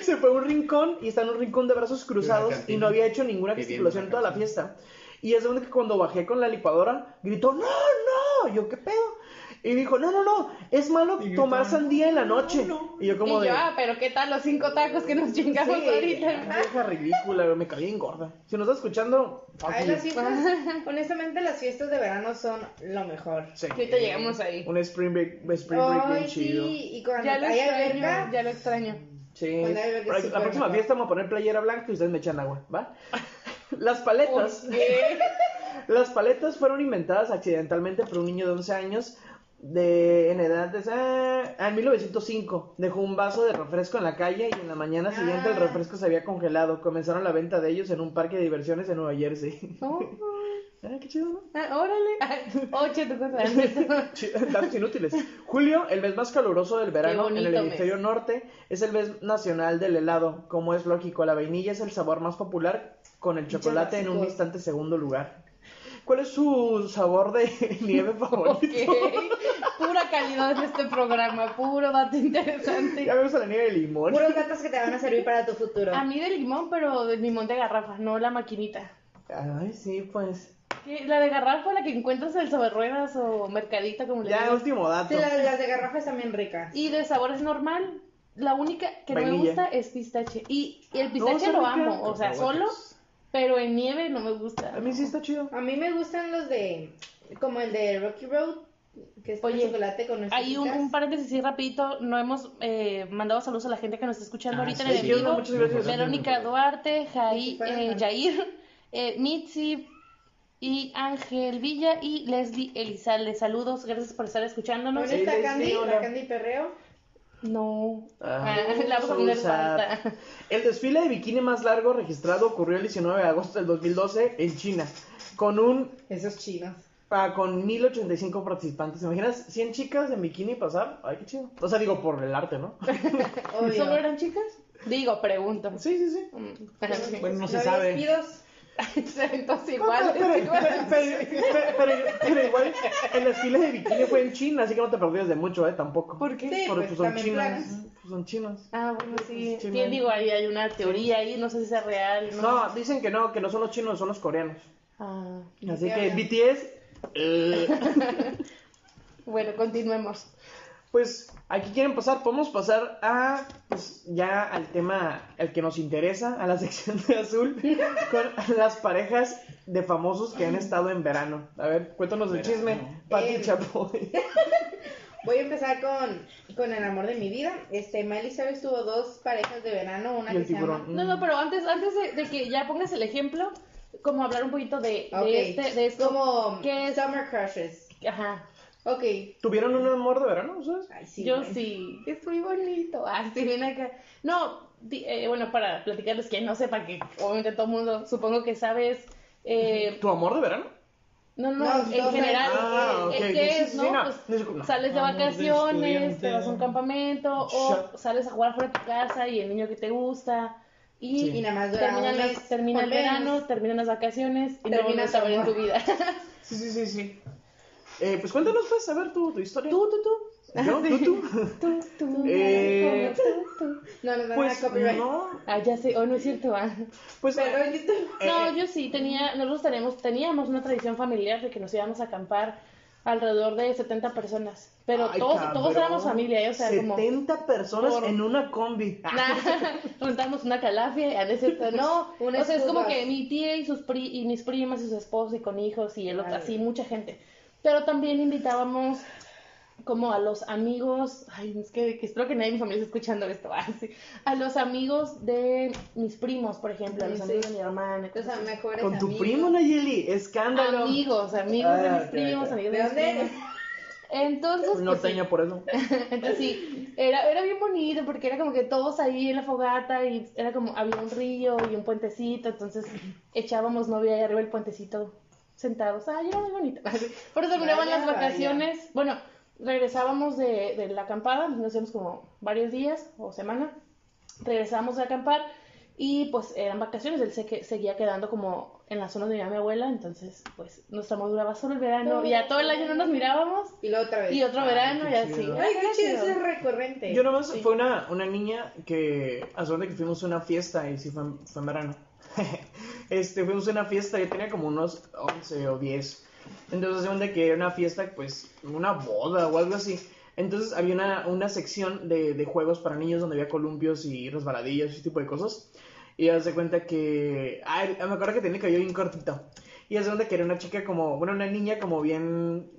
se fue a un rincón y está en un rincón de brazos cruzados y no había hecho ninguna gesticulación en toda la fiesta. Y es de donde que cuando bajé con la licuadora gritó, no, no, yo qué pedo. Y dijo, no, no, no, es malo tomar sandía en la "No, noche. no". Y yo como y de... yo, ah, pero ¿qué tal los cinco tacos que nos chingamos Sí, ahorita? vieja ridícula, me caí en gorda. Si nos está escuchando, Ay, you. las fiestas, honestamente las fiestas de verano son lo mejor. Sí. Ahorita llegamos ahí. Un spring break, spring break bien Ay, chido. sí, y cuando Ya lo hay extraño, alberca, ya lo extraño. Sí. Cuando hay alberca Para- es la próxima fiesta vamos a poner playera blanca y ustedes me echan agua, ¿va? Las paletas. Las paletas fueron inventadas accidentalmente por un niño de 11 años de en edad de ah, en 1905 dejó un vaso de refresco en la calle y en la mañana siguiente el Ah. refresco se había congelado. Comenzaron la venta de ellos en un parque de diversiones en Nueva Jersey. Oh, Ah, qué chido, ¿no? ah, órale. Oye, tu cosa. Chi- Datos inútiles. Julio, el mes más caluroso del verano en el hemisferio mes. norte, es el mes nacional del helado. Como es lógico, la vainilla es el sabor más popular, con el chocolate en un distante segundo lugar. ¿Cuál es su sabor de nieve favorito? Ok. Pura calidad en este programa, puro dato interesante. Ya me gusta la nieve de limón. puros datos que te van a servir para tu futuro. A mí de limón, pero de limón de garrafa, no la maquinita. Ay, sí, pues. ¿Qué? La de garrafa, la que encuentras en el sobre ruedas o mercadita, como le Ya, digas. último dato. Sí, las, las de garrafa están bien ricas. Y de sabor es normal. La única que no me gusta es pistache. Y, y el pistache lo amo, o sea, solo, pero en nieve no me gusta. A mí sí está chido. A mí me gustan los de, como el de Rocky Road, que es con Oye, chocolate con nuestras Hay un, un paréntesis así rapidito, no hemos eh, mandado saludos a la gente que nos está escuchando Ah, ahorita sí, en el sí, en vivo. muchas gracias. Verónica Duarte, Jai, eh, Jair, eh, Mitzi y Ángel Villa y Leslie Elizalde. Saludos, gracias por estar escuchándonos. ¿Dónde está Candy? La Candy Perreo. No, Ah, Ah, la vamos a. El desfile de bikini más largo registrado ocurrió el 19 de agosto del 2012 en China, con un Esos chinos. ah, con 1085 participantes. ¿Te imaginas 100 chicas en bikini pasar? Ay, qué chido. O sea, digo por el arte, ¿no? ¿Solo eran chicas? Digo, pregunto. Sí, sí, sí. Mm. Bueno, no se sabe. despidos? Entonces No, igual. pero, pero, pero- pero- igual el desfile de bikini fue en China, así que no te perdías de mucho, ¿eh? Tampoco. ¿Por qué? Sí, Porque pues, pues, son planas. Pues, son chinos. Ah, bueno, sí. Sí, man. digo, ahí hay una teoría ahí, no sé si sea real. No. No, dicen que no, que no son los chinos, son los coreanos. Ah, Así que hablan? BTS. eh, bueno, continuemos. Pues aquí quieren pasar, podemos pasar a pues, ya al tema el que nos interesa, a la sección de azul, con las parejas de famosos que han estado en verano. A ver, cuéntanos el chisme, Pati Eh, Chapoy. Voy a empezar con, con el amor de mi vida. Este, Miley Cyrus tuvo dos parejas de verano, una Y el que se llama... No, no, pero antes, antes de, de que ya pongas el ejemplo, como hablar un poquito de, de Ok. este, de esto. Como ¿Qué es? Summer Crushes. Ajá. Ok. ¿Tuvieron un amor de verano ustedes? Ay, sí. Yo güey. sí, es muy bonito. Ah, sí, ven acá. No, di- eh, bueno, para platicarles que no sepa que obviamente todo el mundo supongo que sabes. Eh, ¿Tu amor de verano? no, no, No, en general. Ah, eh, ¿qué es, sí, no? sí, no. Pues, No sales de vacaciones, te vas a un campamento o sales a jugar fuera de tu casa y el niño que te gusta. Y, Sí. Y nada más terminan, un las- mes, termina el verano, terminan las vacaciones y no Termina vuelves a ver en tu vida. Sí, sí, sí, sí. Eh, pues cuéntanos, pues, a ver tu, tu historia. tú, tú, tú. ¿Yo? ¿Tú, tú? Tú, tú, Eh, tú, tú. No, nos van Pues a copyright. no, Ah, ya sé, oh, no es cierto, ah. pues... Pero en YouTube. No, eh, yo sí tenía, nosotros tenemos, teníamos una tradición familiar de que nos íbamos a acampar alrededor de 70 personas, pero ay, todos, cabrón, todos éramos familia, ¿eh? o sea, como 70 personas por- en una combi. Nah, juntamos una calafia, ah, no es cierto, no, Una o sea, es como que mi tía y sus pri y mis primas y sus esposos y con hijos y el otro, así, mucha gente, pero también invitábamos como a los amigos, ay, es que, que espero que nadie de mi familia esté escuchando esto, ah, sí, a los amigos de mis primos, por ejemplo, a los Sí. amigos de mi hermana, O sea, mejores Con tu amigos. primo, Nayeli, escándalo. amigos, amigos de Ah, mis primos, amigos ¿De mis primos. Entonces, pues, sí. Norteño por eso. Entonces sí, era, era bien bonito porque era como que todos ahí en la fogata y era como, había un río y un puentecito, entonces echábamos novia ahí arriba del puentecito sentados. Ay, era muy bonito. Por eso terminaban Vaya, las vacaciones. Bueno, regresábamos de, de la acampada, nos íbamos como varios días o semana, regresábamos a acampar y pues eran vacaciones, él se que, seguía quedando como en la zona donde vivía mi abuela, entonces pues nuestra amor duraba solo el verano y ya todo el año no nos mirábamos Y luego otra vez. y otro verano y así. Ay, qué chido, eso es recurrente. Yo nomás fue una, una niña que, a su que fuimos a una fiesta y sí fue, en- fue en verano. este, fuimos a una fiesta, yo tenía como unos 11 o 10. Entonces, según de que era una fiesta, pues, una boda o algo así. Entonces, había una, una sección de, de juegos para niños donde había columpios y resbaladillas y ese tipo de cosas. Y haz de cuenta que, ay, me acuerdo que tenía el cabello bien cortito. Y haz de cuenta que era una chica como, bueno, una niña como bien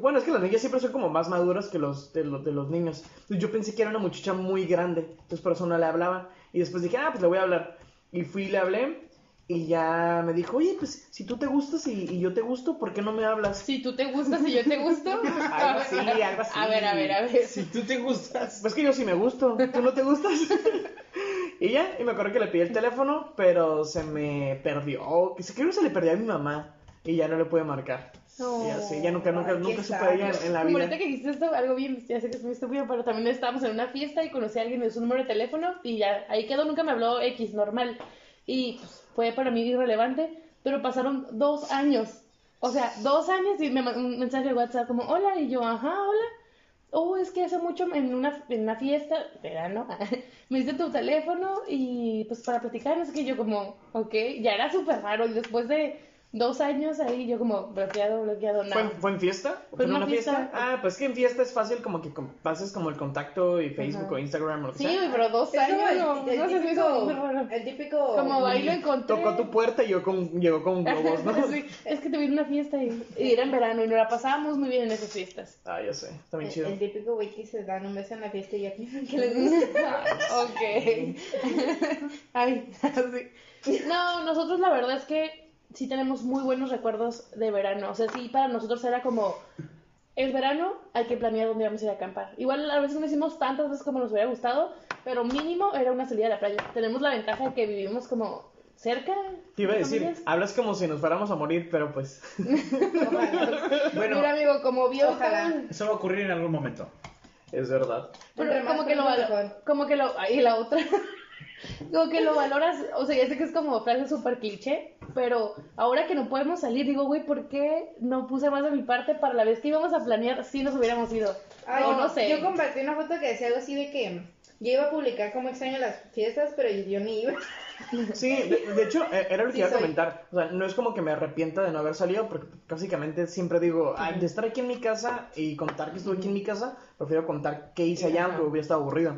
bueno, es que las niñas siempre son como más maduras que los de, los los niños. Entonces yo pensé que era una muchacha muy grande. Entonces por eso no le hablaba. Y después dije, ah, pues le voy a hablar. Y fui y le hablé. Y ya me dijo, oye, pues si tú te gustas y, y yo te gusto, ¿por qué no me hablas? Si tú te gustas y yo te gusto. Algo así, algo así. A ver, a ver, a ver. Si tú te gustas. Pues que yo sí me gusto. ¿Tú no te gustas? y ya, y me acuerdo que le pedí el teléfono, pero se me perdió. Creo que se le perdió a mi mamá. Y ya no le pude marcar. No. Y así, ya nunca, nunca, nunca supe ella en, en la Como vida. ahorita que dijiste esto, algo bien, ya sé que es muy estúpido, pero también estábamos en una fiesta y conocí a alguien de su número de teléfono y ya, ahí quedó, nunca me habló X, normal. Y pues, fue para mí irrelevante, pero pasaron dos años. O sea, dos años y me mandó un mensaje de WhatsApp como, hola, y yo, ajá, hola. Oh, es que hace mucho en una, en una fiesta, verano, me diste tu teléfono y pues para platicar, no sé qué, yo como, ok, ya era súper raro y después de dos años ahí yo como bloqueado, bloqueado, ¿Fue, nada. fue en fiesta? Fue en una fiesta. Ah, pues que en fiesta es fácil como que pases como el contacto y Facebook Ajá. o Instagram o lo que Sí, sea. pero dos Es años, el, no, el no sé, típico, el típico... Como ahí lo encontré. Tocó tu puerta y yo con, llegó con globos, ¿no? Sí, es que te vi en una fiesta y, y era en verano y nos la pasábamos muy bien en esas fiestas. Ah, ya sé, está bien El, chido. el típico güey que se dan un beso en la fiesta y ya piensan que les gusta. ok. Ay, sí. No, nosotros la verdad es que sí tenemos muy buenos recuerdos de verano. O sea, sí, para nosotros era como, es verano, hay que planear dónde vamos a ir a acampar. Igual a veces no hicimos tantas veces como nos hubiera gustado, pero mínimo era una salida a la playa. Tenemos la ventaja de que vivimos como cerca. Te iba a de decir, familias. hablas como si nos fuéramos a morir, pero pues... Bueno, Mira, amigo, como vio. Ojalá. eso va a ocurrir en algún momento. Es verdad. Pero Entre más como que lo como que lo ahí la otra como que lo valoras o sea ya sé que es como frase súper cliché pero ahora que no podemos salir digo güey por qué no puse más de mi parte para la vez que íbamos a planear si nos hubiéramos ido Ay, o no sé Yo compartí una foto que decía algo así de que yo iba a publicar cómo extraño las fiestas, pero yo ni iba. Sí, de, de hecho, eh, era lo que Sí, iba a soy. comentar. O sea, no es como que me arrepienta de no haber salido, porque básicamente siempre digo, "Ay, de estar aquí en mi casa y contar que estuve aquí en mi casa, prefiero contar qué hice allá, aunque hubiera estado aburrido.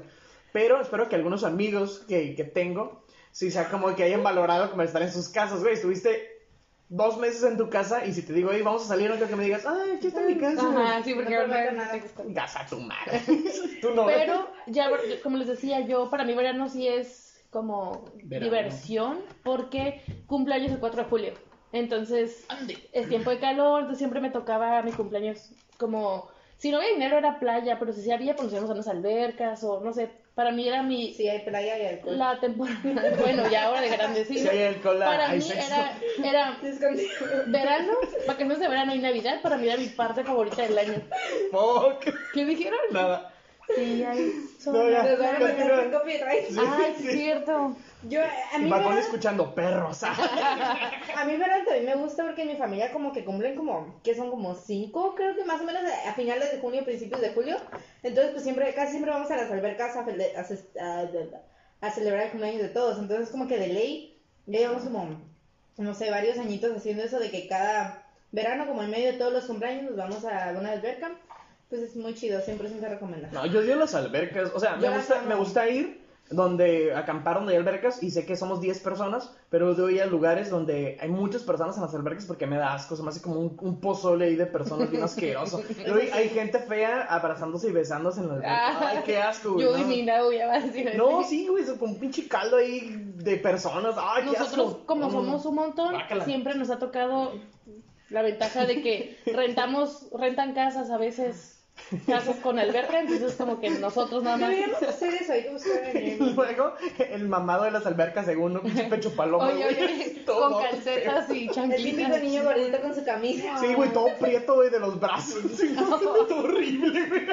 Pero espero que algunos amigos que, que tengo, sí sea como que hayan valorado como estar en sus casas, güey. Estuviste dos meses en tu casa y si te digo, hey, vamos a salir, no quiero que me digas, ay, aquí está mi casa. Ajá, sí porque No ahora-. Casa tu madre. Tú no. pero ya como les decía yo para mí verano sí es como Verano. diversión porque cumpleaños el 4 de julio. Entonces, es tiempo de calor, entonces siempre me tocaba mi cumpleaños como... Si no había dinero era playa, pero si sí había, pues nos íbamos a unas albercas o no sé. Para mí era mi... Sí, hay playa y alcohol. La temporada... Bueno, ya ahora de grande, sí. Si hay alcohol, Para hay mí sexo. era, era verano, para que no es de verano y Navidad, para mí era mi parte favorita del año. ¿Qué dijeron? Nada. Sí, hay No, ya. Nos van a mandar por copyright. Ay, sí, es cierto. Yo, a Y mí, verano, escuchando perros. a mí también me gusta porque en mi familia como que cumplen como, que son como cinco, creo que más o menos a finales de junio, principios de julio. Entonces, pues siempre, casi siempre vamos a las albercas a, fele- a ce- a- a celebrar el cumpleaños de todos. Entonces, como que de ley, ya llevamos como, no sé, varios añitos haciendo eso de que cada verano, como en medio de todos los cumpleaños, nos vamos a una alberca. Pues es muy chido, 100% recomendado. No, yo odio las albercas. O sea, me Yo gusta, me gusta ir donde acampar donde hay albercas y sé que somos 10 personas, pero yo voy a lugares donde hay muchas personas en las albercas porque me da asco, se me hace como un, un pozole ahí de personas bien asqueroso. Yo hay gente fea abrazándose y besándose en la alberca. Ay, qué asco, güey. Yo y no. mi novia va a decir No, sí, güey, con un pinche caldo ahí de personas. Ay, qué Nosotros, asco. como Mm. somos un montón, siempre nos ha tocado la ventaja de que rentamos, rentan casas a veces, casas con alberca, entonces como que nosotros nada más. Deberíamos hacer eso, hay que buscar Y el... luego, el mamado de las albercas, según un pinche pecho paloma, Oye, güey. oye, Todo con calcetas y El típico chanquitas. niño gordito con su camisa. Sí, güey, todo prieto, güey, de los brazos. Sí, todo horrible, güey.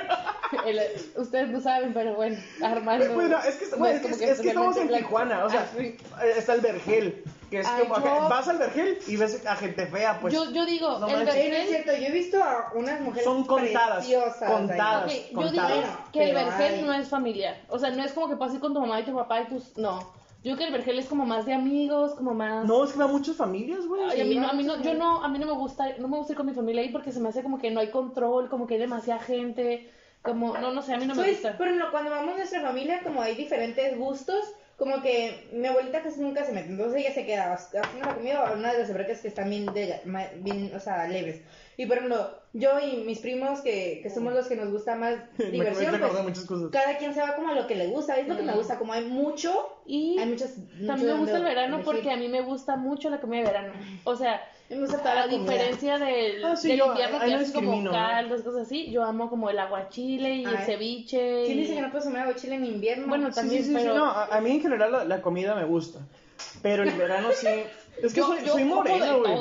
El- ustedes no saben, pero bueno, Armando. Bueno, es que, güey, es es, que es que estamos en Tijuana, o sea, Ah, sí. eh, está el Vergel, que es Ay, como, yo- vas al Vergel y ves a gente fea, pues. yo, yo digo, no el manches. Sí, no es vergel, cierto, yo he visto a unas mujeres Son contadas, preciosas contadas. ok, yo contadas. digo que el Pero vergel hay. no es familiar. O sea, no es como que pases con tu mamá y tu papá y tus. No. Yo creo que el vergel es como más de amigos, como más. No, es que va muchas familias, güey. Ay, a mí no, a mí no, yo no, a mí no me gusta, no me gusta ir con mi familia ahí porque se me hace como que no hay control, como que hay demasiada gente, como, no, no sé, a mí no me Pues, gusta. pero no, cuando vamos nuestra familia, como hay diferentes gustos, como que mi abuelita casi nunca se mete, entonces ella se queda haciendo la comida o a una de las albercas que están bien, de- bien, o sea, leves. Y por ejemplo, yo y mis primos, que, que somos los que nos gusta más diversión, pues, cada quien se va como a lo que le gusta, es lo que me gusta, como hay mucho, Y hay muchas... también me gusta el verano porque a mí me gusta mucho la comida de verano. O sea, gusta toda a la diferencia del, Ah, sí, del yo- invierno que no hace como ¿no? caldos, cosas así, yo amo como el aguachile y el Ay. ceviche. ¿Quién y- dice que no puedes comer aguachile en invierno? Bueno, también, sí, sí, sí, pero... no, a, a mí en general la, la comida me gusta. Pero el verano sí. Es que Yo- soy, yo soy moreno, güey.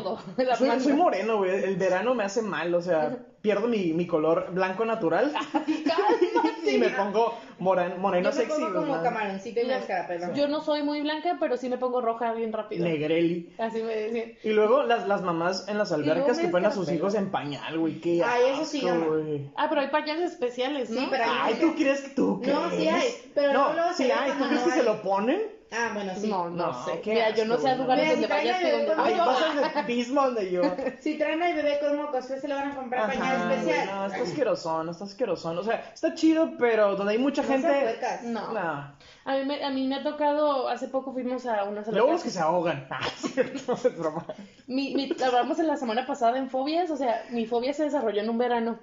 Soy, soy moreno, güey. El verano me hace mal, o sea, pierdo mi, mi color blanco natural y me pongo moran- moreno Yo me sexy. pongo como camaroncito y máscara, perdón. Yo no soy muy blanca, pero sí me pongo roja bien rápido. Negreli. Así me decían. Y luego las, las mamás en las albercas que ponen a sus hijos en pañal, güey. Qué Ay, eso sí, güey. Ah, pero hay pañales especiales, ¿no? Sí, pero hay Ay, ¿tú crees que tú No, sí crees? hay, pero no, luego se sí hay. ¿Tú crees no que se lo ponen? Ah, bueno, sí. No, no, No, sé. qué Mira, yo no asco, sé a lugares donde si traen vayas que donde Ay, vas al mismo donde yo. Si traen al bebé con mocos, se lo van a comprar pañal especial. No, está asquerosón, está asquerosón. O sea, está chido, pero donde hay mucha No gente. puercas. No. Nah. A mí, me, a mí me ha tocado, hace poco fuimos a una Luego los que se ahogan. Ah, cierto, es broma. Mi, mi, hablamos en la semana pasada en fobias, o sea, mi fobia se desarrolló en un verano.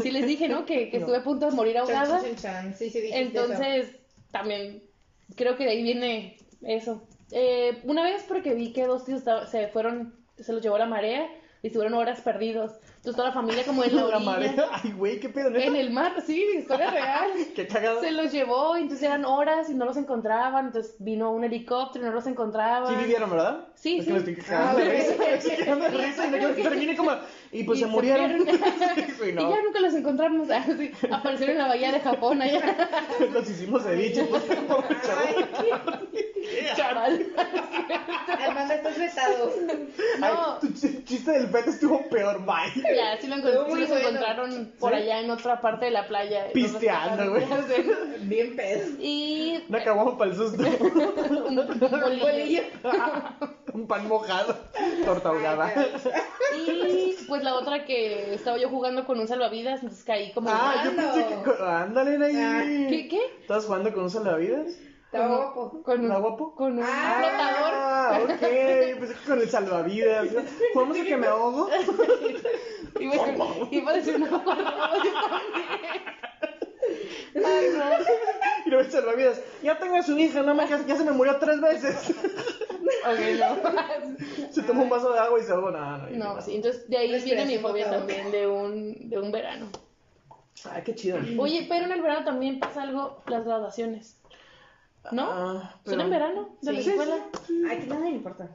Sí les dije, ¿no? Que, que No. estuve a punto de morir Chan, ahogada. chan, chan. Sí, sí, dijiste eso. Entonces, también creo que de ahí viene eso. Eh, una vez porque vi que dos tíos se fueron, se los llevó la marea y estuvieron horas perdidos. Entonces toda la familia como en la La orilla, marea. Ay, güey, qué pedo, neta. en el mar, sí, historia real. Qué cagado. Se los llevó y entonces eran horas y no los encontraban. Entonces vino un helicóptero y no los encontraban. Sí vivieron, ¿verdad? Sí, es sí. que me estoy de Ah, risa. ok. me estoy cagando de risa y me terminé como. Y pues Y se se murieron. Sí, Y ya nunca los encontramos. Ah, Aparecieron en la bahía de Japón allá. Nos hicimos ceviche. Charal. Armando, estás vetado. Ay, No. tu ch- chiste del feto estuvo peor, bye. Ya, sí, lo encont- sí los bueno. encontraron por ¿Sí? allá en otra parte de la playa. los Pisteando, güey. Bien pedo. Y Una caguama para el susto. un, un bolillo. Bolillo. Un pan mojado. Torta ahogada. Y pues la otra que estaba yo jugando con un salvavidas, entonces caí como... Ah, yo pensé que. Ándale ahí. Ah, ¿Qué? ¿Qué? ¿Estás jugando con un salvavidas? Está guapo. Con un, ¿Está guapo? con un Ah. flotador. Ah, ok. Yo pensé que con el salvavidas. ¿Jugamos a que me ahogo? Iba a, decir- iba a decir una. Ay, no. Y luego el salvavidas, ya tengo a su hija, no me ya se me murió tres veces. Ok, no. Se tomó un vaso de agua y se ahogó. No, no, No, no. sí, entonces de ahí viene mi fobia también de un, de un verano. Ay, qué chido. Oye, pero en el verano también pasa algo, las graduaciones. ¿No? Ah, ¿Son en verano? ¿De la Sí, escuela? Ay, que nada le importa.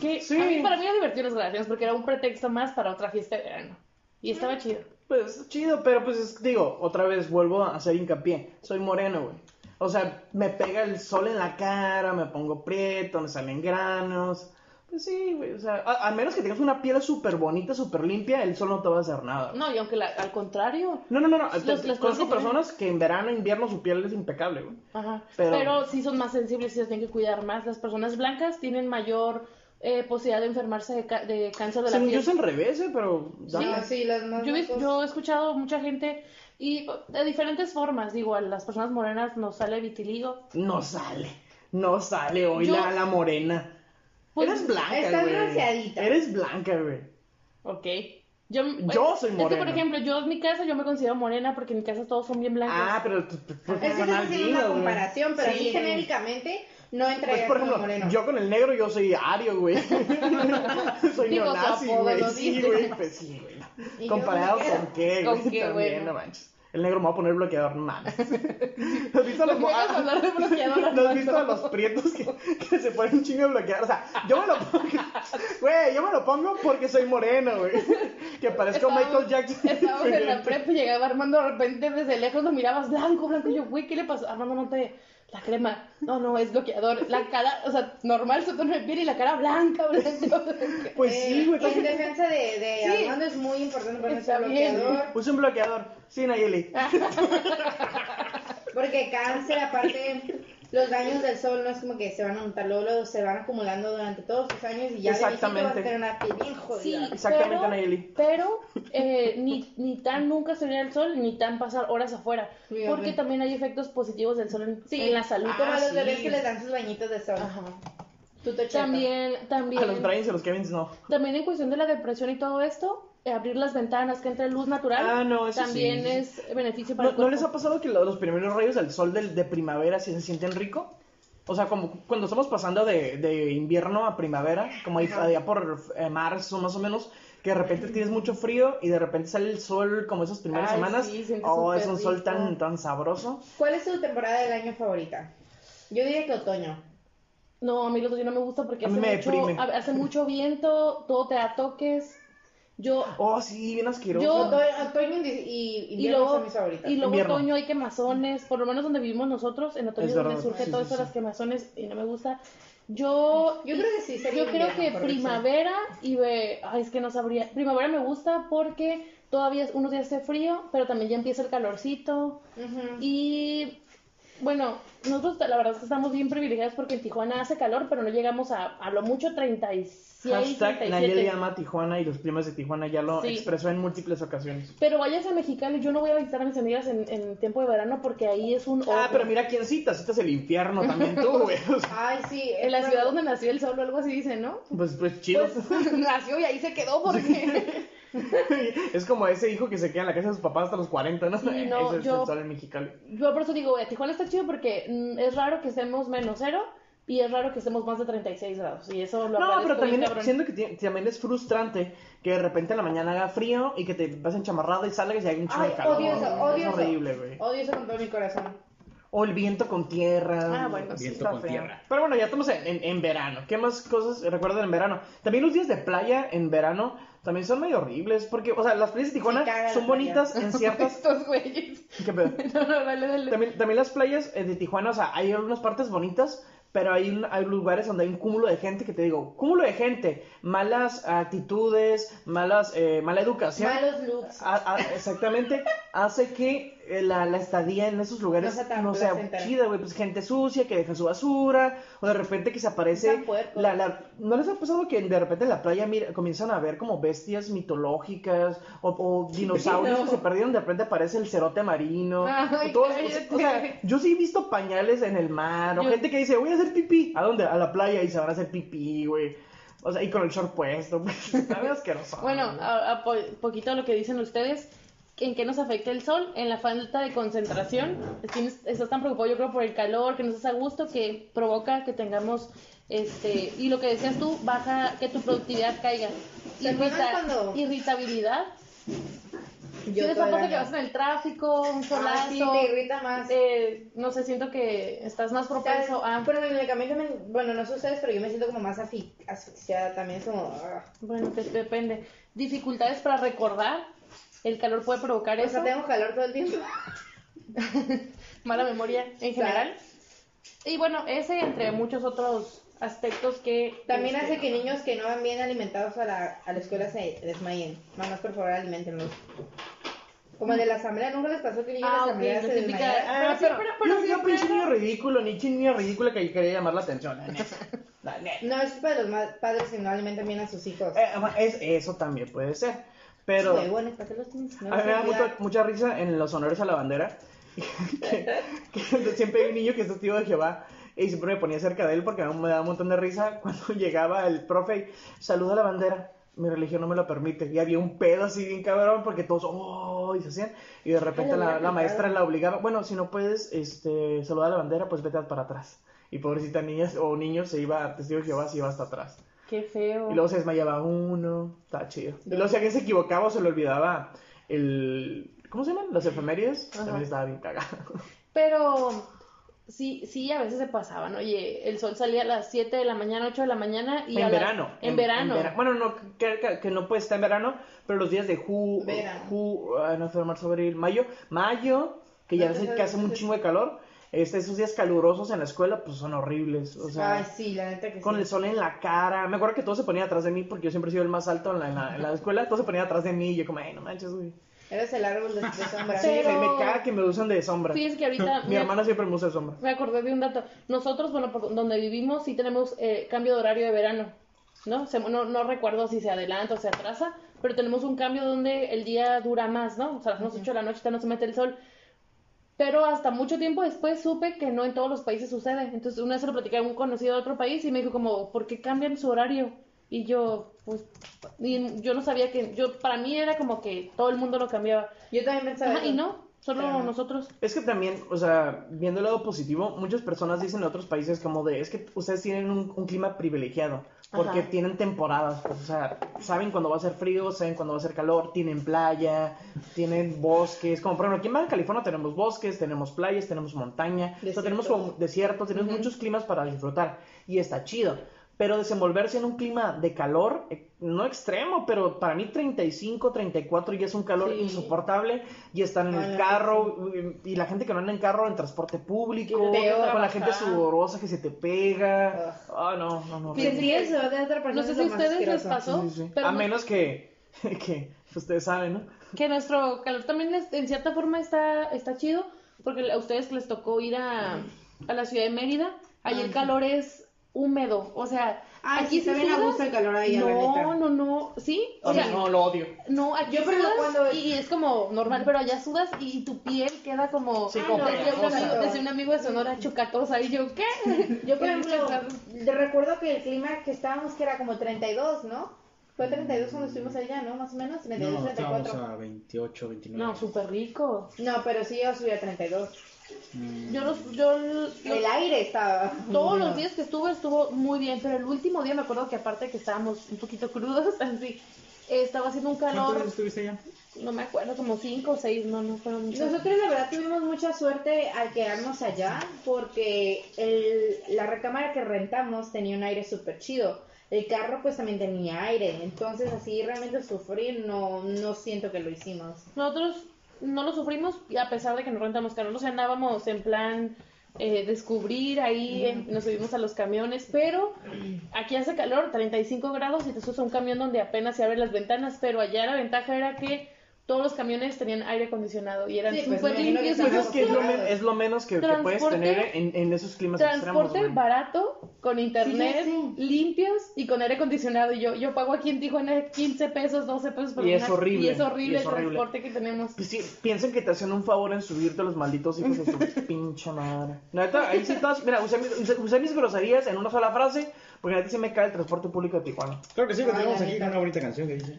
Que Sí. a mí, para mí era divertido las graduaciones porque era un pretexto más para otra fiesta de verano. Y estaba chido. Pues chido, pero pues es- digo, otra vez vuelvo a hacer hincapié. Soy moreno, güey. O sea, me pega el sol en la cara, me pongo prieto, me salen granos. Pues sí, güey. O sea, a, a menos que tengas una piel súper bonita, súper limpia, el sol no te va a hacer nada. No, y aunque la- al contrario. No, no, no. no. Los- te- las conozco personas que en verano, invierno, su piel es impecable, güey. Ajá. Pero- Pero... sí son más sensibles y se tienen que cuidar más. Las personas blancas tienen mayor eh, posibilidad de enfermarse de, ca- de cáncer de la Según yo piel. es al revés, ¿eh? Pero... Sí. Ah, sí, las más Yo he, blancos. yo he escuchado mucha gente y de diferentes formas, digo, a las personas morenas nos sale vitiligo. No sale. No sale hoy Yo- la, la morena. Pues, Eres blanca, estás bronceadita. Eres blanca, güey. Ok. Yo, Yo soy Es que, por ejemplo, yo en mi casa yo me considero morena porque en mi casa todos son bien blancos. Ah, pero Es que estás haciendo una comparación, pero Sí. genéricamente no Pues, entraría por como ejemplo, moreno. yo con el negro yo soy ario, güey. soy neonazi, güey. Sí, güey, pues sí, güey. ¿Y yo Comparado con qué? con qué, ¿Con güey. qué, También, bueno? no manches. El negro me va a poner bloqueador, mames. ¿Has visto a los, ¿Por qué vas a hablar de bloqueador, ¿No has visto a los prietos que, que se ponen un chingo de bloqueador? O sea, yo me lo pongo, güey, yo me lo pongo porque soy moreno, güey. Que parezco Estábamos- Michael Jackson. Estábamos en la prepa y llegaba Armando de repente desde lejos lo mirabas blanco, blanco. Y yo, güey, ¿qué le pasó? Armando, no te. La crema. No, no, es bloqueador. La cara, o sea, normal su tono de piel y la cara blanca, blanca. Pues sí, güey. Eh, En defensa de, de Sí. Armando es muy importante ponerse bloqueador. Puse un bloqueador. Sí, Nayeli. Porque cáncer, aparte, los daños del sol no es como que se van a notar, luego, luego se van acumulando durante todos tus años y ya de viejito vas a Exactamente. tener una piel bien Sí. Exactamente, pero, Nayeli. Pero eh, ni, ni tan nunca salir al sol, ni tan pasar horas afuera. Porque también hay efectos positivos del sol en, Sí, en la salud. Como Ah, a los sí. bebés que les dan sus bañitos de sol. Ajá. Tú te También, también. A los Bryans y a los Kevins no. También en cuestión de la depresión y todo esto, abrir las ventanas, que entre luz natural, Ah, no, eso también sí. es beneficio para ¿No, el ¿no les ha pasado que lo- los primeros rayos del sol del- de primavera sí se sienten rico? O sea, como cuando estamos pasando de, de invierno a primavera, como ahí allá por eh, marzo más o menos, que de repente tienes mucho frío y de repente sale el sol como esas primeras Ay, semanas. sí, oh, es un sol tan, tan sabroso. ¿Cuál es tu temporada del año favorita? Yo diría que otoño. No, a mí no me gusta porque hace me mucho, hace mucho viento, todo te da toques. Yo Oh, sí, bien asqueroso. Yo- Otoño, otoño y, y y luego, son mis favoritas. y luego Invierno. otoño hay quemazones, por lo menos donde vivimos nosotros, en otoño Es donde verdad, surge sí, todo sí, de sí. las quemazones y no me gusta. Yo, Yo creo que sí sería yo creo que primavera y ve, ay, es que no sabría. Primavera me gusta porque todavía es- unos días hace frío, pero también ya empieza el calorcito. Ujú. Y bueno, nosotros la verdad es que estamos bien privilegiados porque en Tijuana hace calor, pero no llegamos a, a lo mucho 36, Hashtag 37. Nayeli ama a Tijuana y los primos de Tijuana ya lo Sí. expresó en múltiples ocasiones. Pero vayas a Mexicali, yo no voy a visitar a mis amigas en, en tiempo de verano porque ahí es un... Ah, pero mira quién citas, citas el infierno también tú, güey. O sea, Ay, sí. En la ciudad donde nació el sol o algo así dice, ¿no? pues, pues chido. Pues nació y ahí se quedó porque... es como ese hijo que se queda en la casa de sus papás hasta los 40, ¿no? Sí, no, Ese es yo- el sol en Mexicali. Yo por eso digo, eh, Tijuana está chido porque mm, es raro que estemos menos cero y es raro que estemos más de 36 grados. Y eso lo No, pero también siento que también es frustrante que de repente en la mañana haga frío y que te vas enchamarrado y salgas y hay un chingo Ay, de calor. odio eso, güey. odio es eso. horrible, güey. Odio eso con todo mi corazón. O el viento con tierra. Ah, bueno, sí, Viento está con feo. tierra. Pero bueno, ya estamos en, en- en verano. ¿Qué más cosas recuerdan en verano? También los días de playa en verano también son medio horribles. Porque, o sea, las playas de Tijuana Sí, son bonitas en ciertas. Estos güeyes. ¿Qué pedo? No, no, dale, dale. También, también las playas eh, de Tijuana, o sea, hay algunas partes bonitas, pero hay, hay lugares donde hay un cúmulo de gente que te digo, cúmulo de gente, malas actitudes, malas, eh, mala educación. Malos looks. A- a- exactamente, hace que la, la estadía en esos lugares No sea no sea chida, güey. Pues gente sucia que deja su basura, o de repente que se aparece. La, la- ¿No les ha pasado que de repente en la playa mira- comienzan a ver como bestias mitológicas o, o dinosaurios No. que se perdieron? De repente aparece el cerote marino. Ay, todos- o sea, yo sí he visto pañales en el mar, o Yo- gente que dice, voy a hacer pipí. ¿A dónde? A la playa y se van a hacer pipí, güey. O sea, y con el short puesto, pues, está asqueroso. Bueno, a, a po- poquito lo que dicen ustedes, ¿En qué nos afecta el sol? En la falta de concentración. Tienes- estás tan preocupado, yo creo, por el calor, que no estás a gusto, que provoca que tengamos, este, y lo que decías tú, baja, que tu productividad caiga. ¿Se acuerdan cuando- Irritabilidad. Yo el cosa que vas en el tráfico, un solazo. Ah, sí, te irrita más. eh, no sé, siento que estás más propenso a... Pero en el camino también, bueno, no sé ustedes, pero yo me siento como más asfixiada también, es como... ah. Bueno, te- depende. Dificultades para recordar. El calor puede provocar O eso. sea, tengo calor todo el tiempo. Mala memoria en general. Y bueno, ese entre muchos otros aspectos que... También este, hace que niños que no van bien alimentados a la, a la escuela se desmayen. Mamás, por favor, alimentenlos. Como el de la asamblea, ¿nunca les pasó que el niño de Ah, la asamblea la se desmayara? Ah, Pero pero- pero yo, yo siempre pinche niño ridículo, ni niño ridículo que quería llamar la atención. la neta. La neta. No, es para los padres que no alimentan bien a sus hijos. Eh, es, eso también puede ser. Pero Huevones, ¿para qué los tienes? No a mí me da mucha, mucha risa en los honores a la bandera. que, que siempre hay un niño que es testigo de Jehová. Y siempre me ponía cerca de él porque me daba un montón de risa cuando llegaba el profe y saluda a la bandera. Mi religión no me lo permite. Y había un pedo así bien cabrón porque todos, oh, y se hacían. Y de repente la, la maestra la obligaba, bueno, si no puedes este, saludar a la bandera, pues vete para atrás. Y pobrecita niña o niño se iba, testigo de Jehová, se iba hasta atrás. Qué feo. Y luego se desmayaba uno, está chido. Y luego si alguien se equivocaba o se le olvidaba el... ¿Cómo se llaman? Las efemérides. Ajá. También estaba bien cagado. Pero sí, sí, a veces se pasaban. Oye, el sol salía a las 7 de la mañana, 8 de la mañana. Y a en verano. En, verano. vera- Bueno, no, que, que- que no puede estar en verano, pero los días de ju... Verano. ju no, febrero, marzo, abril, mayo. Mayo, que ya No, que hace un chingo de calor. Este, esos días calurosos en la escuela, pues son horribles. O sea, Ay, sí, la neta que con sí. el sol en la cara. Me acuerdo que todo se ponía atrás de mí porque yo siempre he sido el más alto en la, en la, en la escuela. Todo se ponía atrás de mí y yo como, ay, no manches, güey. Eres el árbol de, de sombra. Sí, Pero- me, me caga que me usan de sombra. Fíjense que ahorita Mi me, hermana siempre me usa de sombra. me acordé de un dato. Nosotros, bueno, por donde vivimos, sí tenemos eh, cambio de horario de verano. ¿No? Se- no, no recuerdo si se adelanta o se atrasa, pero tenemos un cambio donde el día dura más, ¿no? O sea, a las 8 de la noche ya no se mete el sol. Pero hasta mucho tiempo después supe que no en todos los países sucede. Entonces una vez se lo platicé a un conocido de otro país y me dijo como, ¿por qué cambian su horario? Y yo, pues, y yo no sabía que, yo, para mí era como que todo el mundo lo cambiaba. Yo también pensaba Ajá, y no, solo nosotros. Es que también, o sea, viendo el lado positivo, muchas personas dicen en otros países como de, es que ustedes tienen un, un clima privilegiado, porque Ajá. tienen temporadas, pues, o sea, saben cuándo va a ser frío, saben cuándo va a ser calor, tienen playa, tienen bosques, como por ejemplo aquí en Baja California tenemos bosques, tenemos playas, tenemos montaña, o sea, tenemos como desiertos, tenemos muchos climas para disfrutar, y está chido. Pero desenvolverse en un clima de calor, eh, no extremo, pero para mí 35, 34 ya es un calor Sí. insoportable y estar en Ay, el carro y la gente que no anda en carro en transporte público, con la gente sudorosa que se te pega. Ah, no, no, no. No sé si a ustedes les pasó, Sí, sí, sí. pero A no- menos que, que ustedes saben, ¿no? que nuestro calor también es- en cierta forma está, está chido, porque a ustedes les tocó ir a, a la ciudad de Mérida, ahí el calor es húmedo, o sea, Ay, aquí sí, se ven a sudas- gusto el calor ahí, la No, neta. no, no, sí, o sea, no, lo odio. no, aquí Yo, pero cuando- y es como normal, pero allá sudas y tu piel queda como, Sí, Ah, como no, decía un amigo, decía un amigo de Sonora chocatosa y yo, ¿qué? Yo, por ejemplo, recuerdo que el clima que estábamos que era como 32, ¿no? Fue 32 cuando estuvimos allá, ¿no? Más o menos, 32, No, estábamos 34. a 28, 29. No, súper rico. No, pero sí yo subí a 32. Mm, Yo los, yo los- El aire estaba... Todos los días que estuve estuvo muy bien, pero el último día me acuerdo que aparte que estábamos un poquito crudos, así, estaba haciendo un ¿Cuántos calor, días estuviste allá? no me acuerdo, como cinco o seis, no, no fueron muchos. Nosotros la verdad tuvimos mucha suerte al quedarnos allá porque el, la recámara que rentamos tenía un aire súper chido. El carro pues también tenía aire, entonces así realmente sufrir no, no siento que lo hicimos. Nosotros no lo sufrimos a pesar de que nos rentamos carros, o sea, andábamos en plan eh, descubrir ahí, eh, nos subimos a los camiones, pero aquí hace calor, 35 grados y te subes a un camión donde apenas se abren las ventanas, pero allá la ventaja era que todos los camiones tenían aire acondicionado y eran Sí, pues, súper imagino que limpios y Pues es que es lo, es lo menos que, que puedes tener en, en esos climas extremos. transporte güey. barato, con internet, Sí, sí. limpios y con aire acondicionado. Y yo, yo pago aquí en Tijuana 15 pesos, 12 pesos por Y es una- horrible, Y es horrible y es el horrible. transporte que tenemos. Pues sí, piensen que te hacen un favor en subirte a los malditos hijos de su pinche madre. Neta, ahí sí todas, mira, usé mis, usé- mis groserías en una sola frase, porque neta sí me cae el transporte público de Tijuana. Claro que sí, lo Ay, tenemos aquí una bonita canción que dice.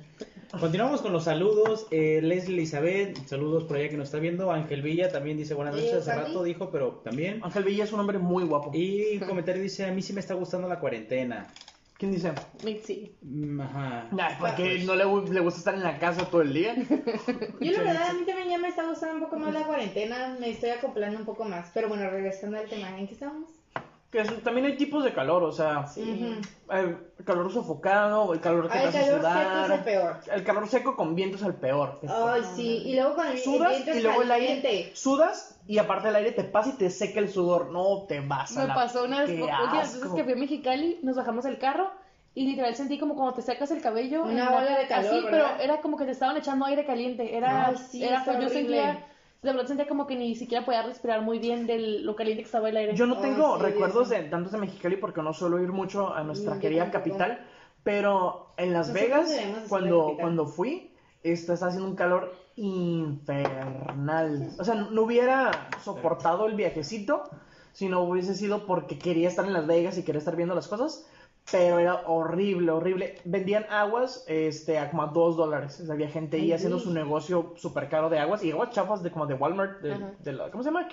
Continuamos con los saludos. Eh, Leslie Elizabeth, saludos por allá que nos está viendo. Ángel Villa también dice buenas noches. Hace rato dijo, pero también. Ángel Villa es un hombre muy guapo. Y un comentario dice: A mí sí me está gustando la cuarentena. ¿Quién dice? Mitzi. Mm, Ajá. Nah, porque no le, le gusta estar en la casa todo el día. Yo la verdad, a mí también ya me está gustando un poco más la cuarentena, me estoy acoplando un poco más. Pero bueno, regresando al tema, ¿en qué estábamos? Que es- también hay tipos de calor, o sea, Ujú. el calor sofocado, el calor que te el hace calor sudar. seco es el peor. El calor seco con viento es el peor. Ay, sí, y luego con el, el Sudas viento y luego el aire sudas y aparte el aire te pasa y te seca el sudor. No te vas a Me la- pasó una vez, ¡Qué últimas veces que fui a Mexicali, nos bajamos el carro y literal sentí como cuando te sacas el cabello. Una en la- ola de calor, Así, ¿verdad? pero era como que te estaban echando aire caliente. Era, Ay, sí, era yo horrible. sentía, de verdad sentía como que ni siquiera podía respirar muy bien de lo caliente que estaba el aire. Yo no tengo sí, recuerdos de tantos de Mexicali porque no suelo ir mucho a nuestra Mm, querida capital, pero en Las Nosotros Vegas cuando cuando fui este, está haciendo un calor infernal. O sea, no hubiera soportado el viajecito si no hubiese sido porque quería estar en Las Vegas y quería estar viendo las cosas. Pero era horrible, horrible. Vendían aguas este, a como a dos dólares. O sea, había gente ahí Ay, haciendo sí. su negocio súper caro de aguas. Y aguas chafas de como de Walmart. De, de la- ¿Cómo se llama?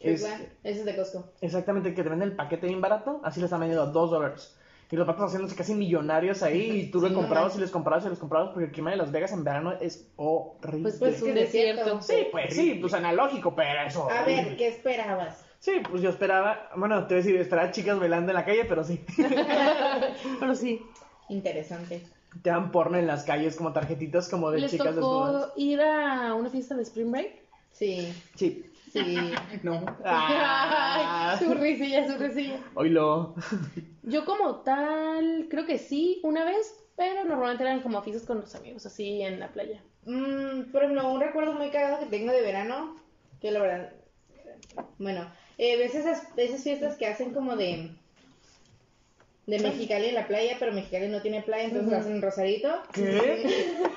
Este, Ese es de Costco. Exactamente, que te venden el paquete bien barato, así les están vendiendo a 2 dólares. Y los patos haciéndose casi millonarios ahí, y tú Sí, no comprabas y les comprabas y les comprabas, porque el clima de Las Vegas en verano es horrible. Pues, pues Es un que es desierto. desierto. sí, pues sí, pues analógico, pero eso. A ver, ¿qué esperabas? Sí, pues yo esperaba, bueno, te voy a decir, esperaba chicas bailando en la calle, pero sí. Pero sí. Interesante. Te dan porno en las calles como tarjetitas como de ¿Les chicas desnudas. tocó ir a una fiesta de Spring Break? Sí, Sí. sí. No. Ah, Ay, su risilla, su risilla. oílo. Yo como tal, creo que sí, una vez, pero normalmente eran como fiestas con los amigos, así en la playa. Mm, por ejemplo, un recuerdo muy cagado que tengo de verano, que la verdad, bueno, eh, ves esas, esas fiestas que hacen como de de Mexicali en la playa, pero Mexicali no tiene playa, entonces hacen en Rosarito. ¿Qué?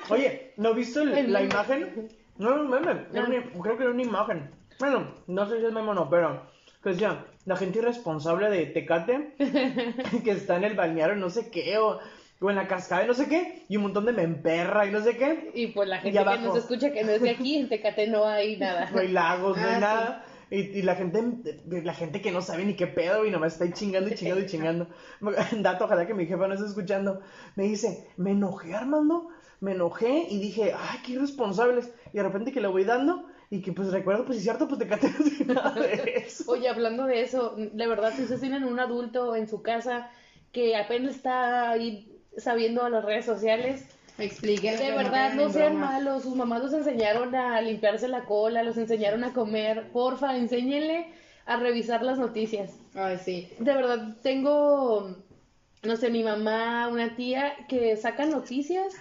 Oye, ¿no viste el- la imagen? No era un meme, era una- creo que era una imagen. Bueno, no sé si es meme o no, pero que decía, la gente irresponsable de Tecate que está en el balneario no sé qué, o, o en la cascada y no sé qué, y un montón de memperra y no sé qué. Y pues la gente que nos escucha que no es de aquí, en Tecate no hay nada. No hay lagos, no Ah, hay sí. Y, y la gente la gente que no sabe ni qué pedo y nomás está ahí chingando y chingando y chingando. Dato, ojalá que mi jefa no esté escuchando. Me dice, me enojé, Armando. Me enojé y dije, ay, qué irresponsables. Y de repente que le voy dando y que pues recuerdo, pues es cierto, pues te nada de eso. Oye, hablando de eso, de verdad, si ustedes tienen un adulto en su casa que apenas está ahí sabiendo a las redes sociales, Explíquenle de verdad no sean bromas. malos, sus mamás los enseñaron a limpiarse la cola, los enseñaron a comer, porfa, enséñenle a revisar las noticias. Ay, sí. De verdad, tengo, no sé, mi mamá, una tía que sacan noticias,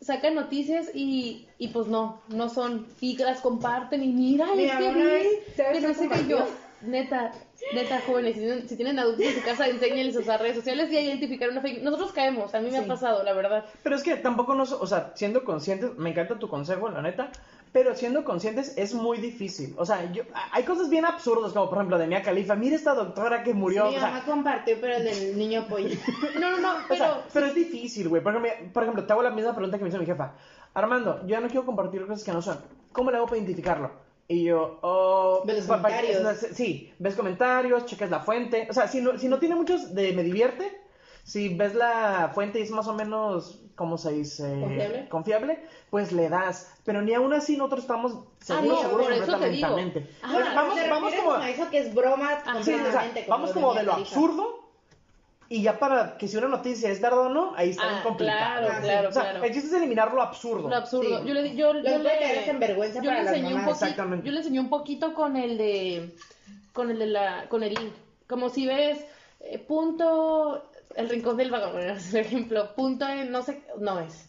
sacan noticias y, y pues no, no son, y las comparten y mira, Mi es que mamá una vi, vez, ¿sabes que no sé qué yo, neta, neta, jóvenes, si tienen, si tienen adultos en su casa, enséñenles a usar redes sociales y a identificar una fake. Nosotros caemos, a mí me Sí. ha pasado, la verdad. Pero es que tampoco nos, o sea, siendo conscientes, me encanta tu consejo, la neta, pero siendo conscientes es muy difícil. O sea, yo, hay cosas bien absurdas, como por ejemplo de Mia Khalifa, mira esta doctora que murió. mi o sea, mamá compartió, pero el del niño pollo. No, no, no, O pero... sea, pero es difícil, güey. Por ejemplo, por ejemplo, te hago la misma pregunta que me hizo mi jefa. Armando, yo ya no quiero compartir cosas que no son. ¿Cómo le hago para identificarlo? Y yo, oh... Ves comentarios. no, Sí, ves comentarios, checas la fuente. O sea, si no, si no tiene muchos de me divierte, si ves la fuente y es más o menos, ¿cómo se dice? ¿Confiable? Confiable, pues le das. Pero ni aún así nosotros estamos seguros, no, seguros eso te digo. completamente. Ah, Bueno, vamos, ¿Te vamos refieres como... a eso que es broma Ajá. Sí, o sea, vamos como de lo absurdo y ya para que si una noticia es verdad o no, ahí está Ah, complicado. claro, claro, o sea, claro. el chiste es eliminar lo absurdo. Lo absurdo. Sí. Yo le, yo, yo le, en vergüenza yo para le enseñé un Exactamente. yo le enseñé un poquito con el de, con el de la, con el link. Como si ves eh, punto, el rincón del vagón, por ejemplo, punto en, no sé, no es.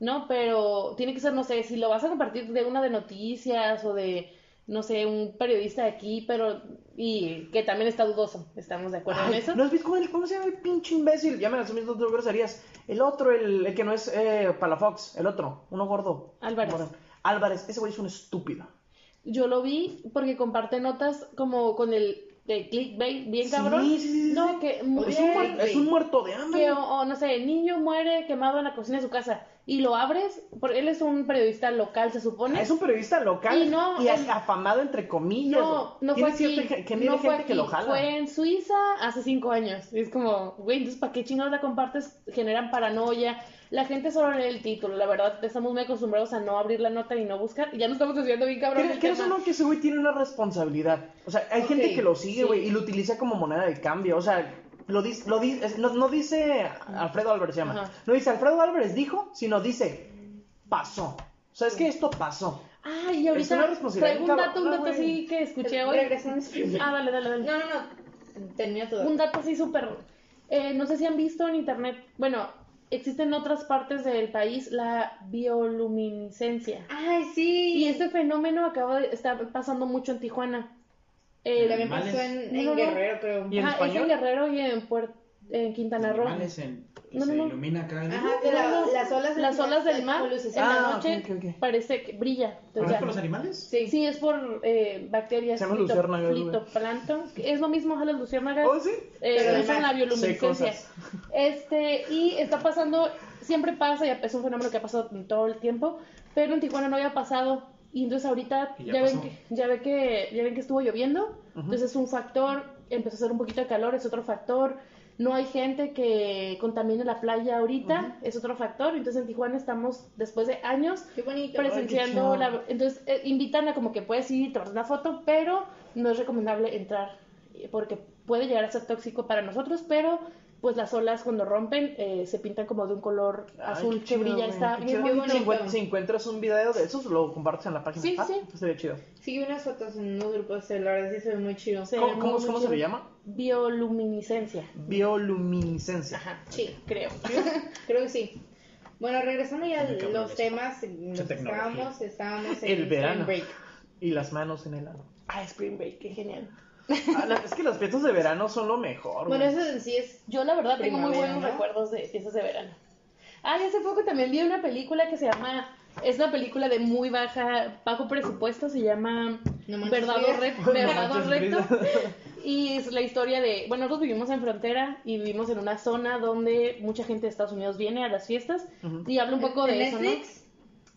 No, pero tiene que ser, no sé, si lo vas a compartir de una de noticias o de, no sé, un periodista de aquí, pero, y que también está dudoso, ¿estamos de acuerdo en eso? ¿No has visto cómo, el- cómo se llama el pinche imbécil? Ya me las mis dos groserías. El otro, el, el que no es eh, Palafox, el otro, uno gordo. Álvarez. Moreno. Álvarez, ese güey es un estúpido. Yo lo vi porque comparte notas como con el de clickbait bien cabrón. sí, sí, sí, no, que Es un, mujer, muer- es un muerto de hambre. que o, o no sé, niño muere quemado en la cocina de su casa y lo abres, porque él es un periodista local, se supone. Ah, Es un periodista local Y no, y el- afamado entre comillas. No, no fue aquí. cierta que no fue gente que aquí, lo jala. Fue en Suiza hace cinco años. Y es como, güey, entonces ¿para qué chingados la compartes? Generan paranoia. La gente solo lee el título. La verdad, estamos muy acostumbrados a no abrir la nota y no buscar. Y ya nos estamos estudiando bien cabrón. ¿Crees el crees o tema. no que ese güey tiene una responsabilidad? O sea, hay gente que lo sigue, sí. güey, y lo utiliza como moneda de cambio. O sea, lo dice, lo dice, no, no dice Alfredo Álvarez se llama. Ajá. No dice Alfredo Álvarez dijo, sino dice pasó. O sea, es que esto pasó. Ay, y Es ahorita una responsabilidad traigo un dato, un dato así que escuché hoy. Ah, dale, dale, dale. No, no, no. Termina todo. Un dato así súper... eh, no sé si han visto en internet, bueno, existe en otras partes del país la bioluminiscencia. Ay, sí. Y este fenómeno acaba de estar pasando mucho en Tijuana. Eh, También pasó en, en no. Guerrero, creo. ¿Y en ajá, es en? Guerrero y en, Puer- en Quintana Roo. En, que No, se no, ilumina acá. Ajá, que la- las olas del Las olas del mar en luces. la Ah, noche ok, ok, ok. parece que brilla. ¿No Entonces es ya- con los animales? Sí. Sí, es por eh, bacterias. Se llama luciérnagas. Es lo mismo a las luciérnagas. ¿Oh, sí? Eh, usan la bioluminiscencia. Este, y está pasando, siempre pasa, y es un fenómeno que ha pasado todo el tiempo, pero en Tijuana no había pasado. Y entonces ahorita Y ya, ya ven que, ya ve que ya ven que estuvo lloviendo, entonces es un factor, empezó a hacer un poquito de calor, es otro factor. No hay gente que contamine la playa ahorita, es otro factor. Entonces en Tijuana estamos, después de años, Qué bonito. presenciando la... Entonces eh, invitan a como que puedes ir y tomar una foto, pero no es recomendable entrar eh, porque puede llegar a ser tóxico para nosotros, pero pues las olas cuando rompen eh, se pintan como de un color Ay, azul qué que chido, brilla, güey, está qué bien chido. bonito. Si, encuent- si encuentras un video de esos, lo compartes en la página. Sí, Ah, sí. pues Estaría chido. Sí, unas fotos en unos grupos, la verdad sí se ve muy chido. Se ¿Cómo, muy, cómo- muy cómo se le llama? Bioluminiscencia. Bioluminiscencia. Ajá, Sí, creo. creo que sí. Bueno, regresando ya a Muy los temas los estábamos, estábamos en El Spring verano. Break. Y las manos en el ano. Ah, Spring Break, qué genial. Ah, la- es que las fiestas de verano son lo mejor. Bueno, eso en sí es Yo la verdad tengo muy buenos ¿no? recuerdos de fiestas de verano. Ah, y hace poco también vi una película que se llama, es una película de muy baja, bajo presupuesto, se llama No manches, No Verdad o manches, Reto. Frida. Y es la historia de, bueno, nosotros vivimos en frontera y vivimos en una zona donde mucha gente de Estados Unidos viene a las fiestas y habla un poco ¿En de eso, ¿no? Netflix?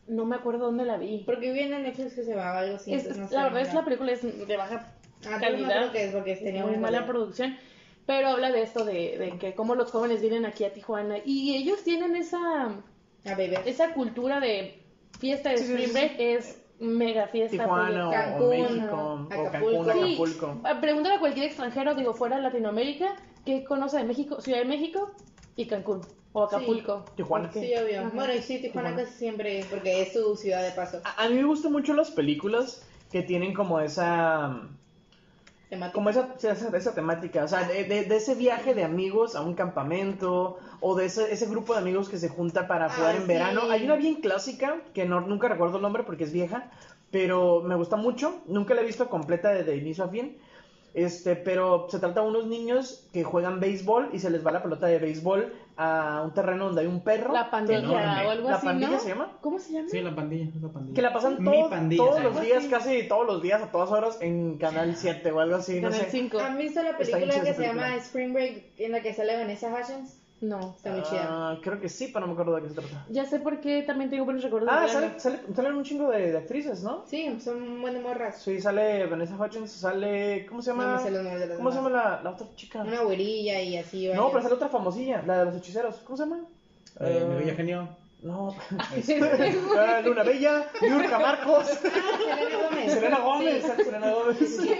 No me acuerdo dónde la vi. Porque vi en Netflix que se llamaba algo así. Es- entonces no la verdad es la película es de baja Ah, calidad. no creo que es porque tenía muy mala calidad. producción. Pero habla de esto, de, de que cómo los jóvenes vienen aquí a Tijuana. Y ellos tienen esa, A beber. esa cultura de fiesta de Sí, sí, Spring sí, Break. Es mega fiesta. Tijuana o, Cancún, o México o Acapulco. Cancún, Sí, Acapulco. ah, pregúntale a cualquier extranjero, digo, fuera de Latinoamérica, ¿qué conoce de México? Ciudad de México y Cancún. O Acapulco. Tijuana. Sí, obvio. Ajá. Bueno, y sí, Tijuana Tijuana. casi siempre, porque es su ciudad de paso. A, a mí me gustan mucho las películas que tienen como esa Temática. como esa, esa, esa temática, o sea, de, de- ese viaje de amigos a un campamento o de ese, ese grupo de amigos que se junta para Ah, jugar en sí. verano. Hay una bien clásica que no, nunca recuerdo el nombre porque es vieja, pero me gusta mucho. Nunca la he visto completa de, de inicio a fin. Este, pero se trata de unos niños que juegan béisbol y se les va la pelota de béisbol a un terreno donde hay un perro. La pandilla Enorme. o algo ¿La así, pandilla ¿no? se llama? ¿Cómo se llama? Sí, la pandilla, la pandilla. Que la pasan todo- pandilla, todos los días, casi todos los días, a todas horas, en Canal 7 o algo así, no Canal sé. 5. ¿Han visto la película que se llama. Spring Break en la que sale Vanessa Hudgens? No. Está muy chida. Ah, creo que sí, pero no me acuerdo de qué se trata. Ya sé por qué también tengo buenos recuerdos Ah, sale, sale, salen un chingo de, de actrices, ¿no? Sí, son buenas morras. Sí, sale Vanessa Hudgens, sale... ¿Cómo se llama? No sé de las ¿Cómo se llama la, la otra chica? Una güerilla y así. No, varios. pero sale otra famosilla, la de los hechiceros. ¿Cómo se llama? Eh, mi bella genio. No. Sí. Ah, Luna Bella, Yurka Marcos, Ah, Selena Gómez. Selena Gómez, Sí. Selena Gómez, decir.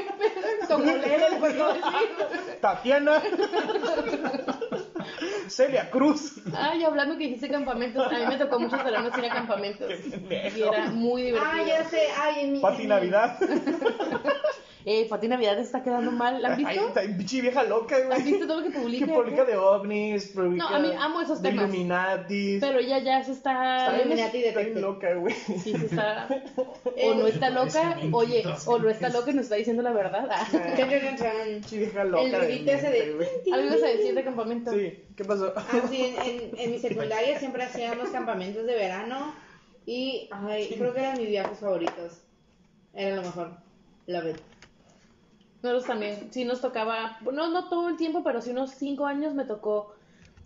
Tatiana, Celia Cruz. Ay, hablando que dijiste campamentos, a mí me tocó muchos veranos ir a campamentos. Y era muy divertido. Ah, ya sé. Ay, en mi. Pati en mi- Navidad. Eh, Pati Navidad está quedando mal. ¿La han Ay, visto? está pinche vieja loca, güey. ¿Has visto todo lo que publica? Que publica de ovnis, publica No, a mí amo esos de. Illuminatis. Pero ella ya se está... Está Illuminati Está loca, güey. Sí, sí está... O no está loca, oye, o no está loca y nos está diciendo la verdad. Ah. Pinche vieja loca. El ruidito ese de-. Algo ibas a decir de campamento. Sí, ¿qué pasó? Ah, sí, en, en, en mi secundaria siempre hacíamos campamentos de verano y ay, creo que eran mis viajes favoritos. Era lo mejor. Love it. Nosotros también, sí nos tocaba, no, no todo el tiempo, pero sí unos cinco años me tocó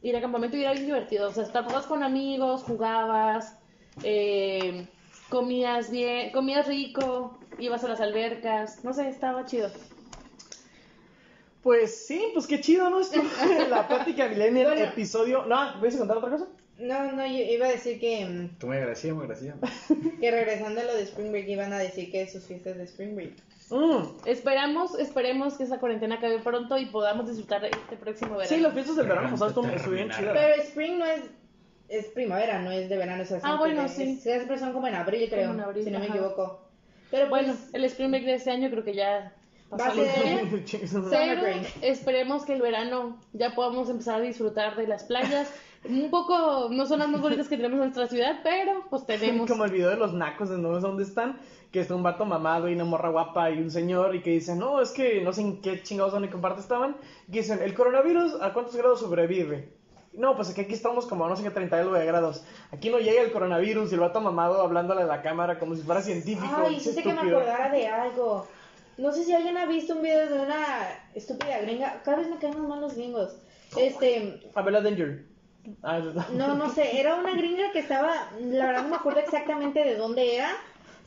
ir a campamento y era bien divertido. O sea, estabas con amigos, jugabas, eh, comías bien, comías rico, ibas a las albercas, no sé, estaba chido. Pues sí, pues qué chido, ¿no? Esto, la plática millennial, Bueno. episodio... No, ¿vais a contar otra cosa? No, no, yo iba a decir que, mm, Tú muy agradecido, muy agradecido. que regresando a lo de Spring Break iban a decir que sus fiestas de Spring Break. Mm. Esperamos, esperemos que esa cuarentena acabe pronto y podamos disfrutar este próximo verano. Sí, las fiestas del verano pasadas bien chidas. Pero Spring no es, es primavera, no es de verano. O sea, Ah, bueno, sí. es- siempre son como en abril, creo, en abril, si no me equivoco. Pero Bueno, pues, el Spring Break de este año creo que ya Va a ser- Pero break. esperemos que el verano ya podamos empezar a disfrutar de las playas. Un poco, no son las más bonitas que tenemos en nuestra ciudad, pero pues tenemos. Como el video de los nacos de no sé dónde están, que está un vato mamado y una morra guapa y un señor y que dicen, no, es que no sé en qué chingados son y qué parte estaban. Y dicen, ¿el coronavirus a cuántos grados sobrevive? No, pues aquí, aquí estamos como a no sé qué 30 y algo de grados. Aquí no llega el coronavirus y el vato mamado hablándole a la cámara como si fuera científico. Ay, es hiciste que me acordara de algo. No sé si alguien ha visto un video de una estúpida gringa. Cada vez me caen más mal los gringos. Este, Abela Danger. Ah, no, no sé, era una gringa que estaba, la verdad no me acuerdo exactamente de dónde era,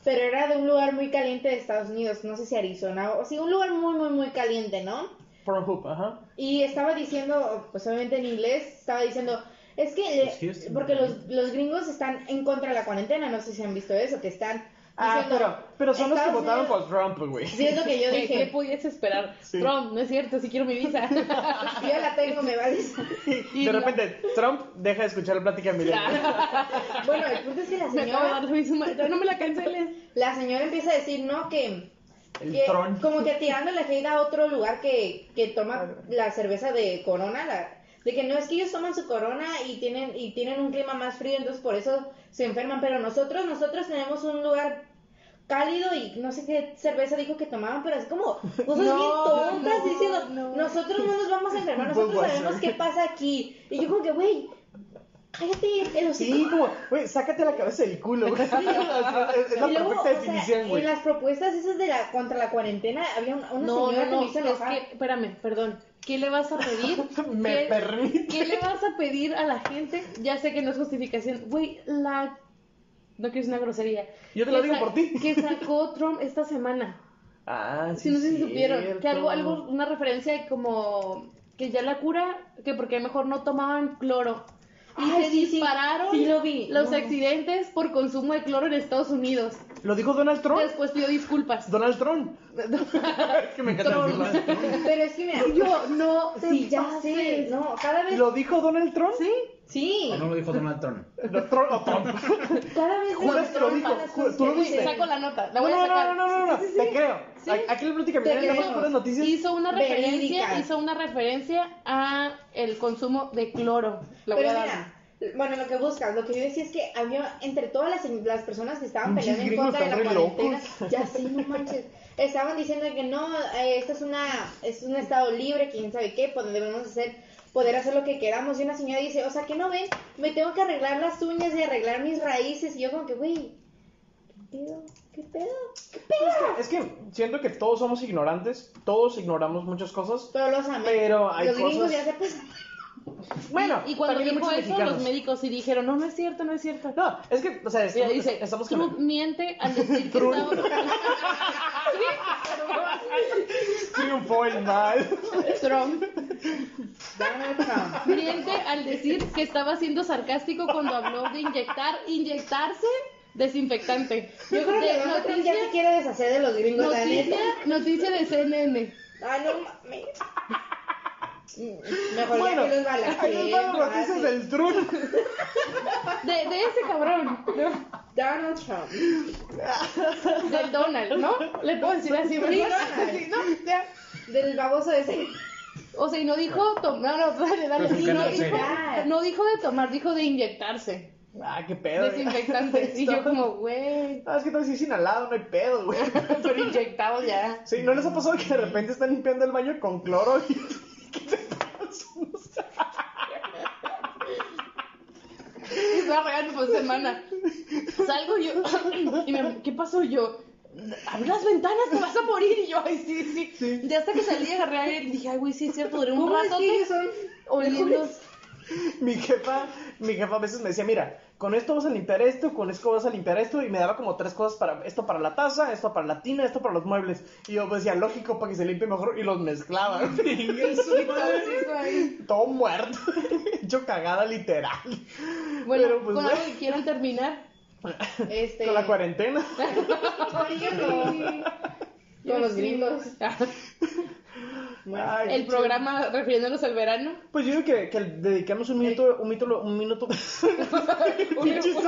pero era de un lugar muy caliente de Estados Unidos, no sé si Arizona, o sí, un lugar muy, muy, muy caliente, ¿no? Pornhub, ajá. Y estaba diciendo, pues obviamente en inglés, estaba diciendo, es que, le- porque los, los gringos están en contra de la cuarentena, no sé si han visto eso, que están Ah, diciendo, pero, pero son los que votaron por Trump, güey. Sí, es lo que yo ¿Qué, qué dije. pudiese esperar? Sí. Trump, no es cierto, si quiero mi visa. Yo ya la tengo, me vale. Y de repente, Trump deja de escuchar la plática millennial. Bueno, el punto es que la Me acabo de dar señora, no me la canceles. la señora empieza a decir, no, que, El que tron. como que tirando la hate a otro lugar que, que toma la cerveza de Corona, la, de que no es que ellos toman su Corona y tienen y tienen un clima más frío, entonces por eso se enferman, pero nosotros nosotros tenemos un lugar cálido y no sé qué cerveza dijo que tomaban, pero es como cosas No, bien tontas no, diciendo, no. nosotros no nos vamos a enfermar, nosotros sabemos qué pasa aquí. Y yo como que, güey, cállate el hocico. Sí, como, güey, sácate la cabeza del culo, güey. es, es la Y luego, perfecta o sea, en las propuestas esas de la contra la cuarentena había una, una No, señora no, que me hizo es enojar. que, espérame, perdón. ¿Qué le vas a pedir? Me ¿Qué- permite. ¿Qué le vas a pedir a la gente? Ya sé que no es justificación. Güey, la... No que es una grosería. Yo te lo digo por ti. Que sacó Trump esta semana. Ah, Si no sé si supieron. Que algo, algo, una referencia como que ya la cura, que porque mejor no tomaban cloro. Y Ay, se sí, sí, dispararon sí lo vi. los No. accidentes por consumo de cloro en Estados Unidos. ¿Lo dijo Donald Trump? Después pidió disculpas. Donald Trump. es que me encanta Trump. Pero es que mira, Yo no sí, ya pases. sé, no, cada vez, ¿Lo dijo Donald Trump? Sí. Sí, ¿O no lo dijo Donald Trump? No, Trump o Trump. cada vez Juras que lo dijo, tú lo viste. saco la nota. La No, voy a no, sacar. no, no, no, no, Sí, sí, sí. te creo. Sí. A- Aquí damos creo. puras noticias. Hizo una referencia, Verídicas. hizo una referencia a el consumo de cloro. La voy a dar. bueno, lo que buscas, lo que yo decía es que había entre todas las, las personas que estaban peleando en contra de la cuarentena, locos. ya sí, no manches, estaban diciendo que no, eh, esto es una, es un estado libre, quién sabe qué, pues debemos hacer, poder hacer lo que queramos, y una señora dice, o sea, que no ven, me tengo que arreglar las uñas y arreglar mis raíces, y yo como que, güey, ¿qué pedo? ¿Qué pedo? ¿Qué pedo? Es que siento que todos somos ignorantes, todos ignoramos muchas cosas. Los amé. Pero hay los gringos cosas- ya se pasan. Bueno, y cuando dijo eso, mexicanos. los médicos sí dijeron, no, no es cierto, no es cierto. No, es que, o sea, estamos, dice, estamos Trump con miente al decir que Trump. estaba... triunfó el mal. Trump miente al decir que estaba siendo sarcástico cuando habló de inyectar, inyectarse desinfectante. Yo creo que noticia, ya se quiere deshacer de los gringos, noticia, noticia de CNN. Ay, no mames. Mejor Bueno, ya que los balacen. noticias del Trump. De, de ese cabrón, ¿no? Donald Trump. del Donald, ¿no? Le puedo decir así, Sí, ¿verdad? Sí, ¿no? Ya. Del baboso ese. O sea, y no dijo tomar, no, dale, dale. Es Y no dijo, no dijo de tomar, dijo de inyectarse. Ah, qué pedo. Desinfectante. Y yo como, güey, Ah, es que todavía sí inhalado, no hay pedo, güey. pero inyectado ya. Sí, ¿no les ha pasado que de repente están limpiando el baño con cloro y... ¿Qué te pasa? Estaba regando por semana. Salgo yo. Y me, ¿qué pasó yo? Abre las ventanas, te vas a morir. Y yo, ay, sí, sí. Sí. Ya hasta que salí, agarré aire y dije, ay, güey, sí es cierto, duré un ¿Cómo es rato son? oliendo. mi jefa, mi jefa a veces me decía, mira, con esto vas a limpiar esto, con esto vas a limpiar esto, y me daba como tres cosas para, esto para la taza, esto para la tina, esto para los muebles. Y yo pues, decía, lógico, para que se limpie mejor, y los mezclaba. Todo muerto, hecho cagada literal. Bueno, Pero, pues, con bueno. algo que quieran terminar. Este, Con la cuarentena. Con los gringos. Bueno, Ay, El programa refiriéndonos al verano. Pues yo digo que, que dediquemos un minuto, un minuto, un minuto. Un minuto.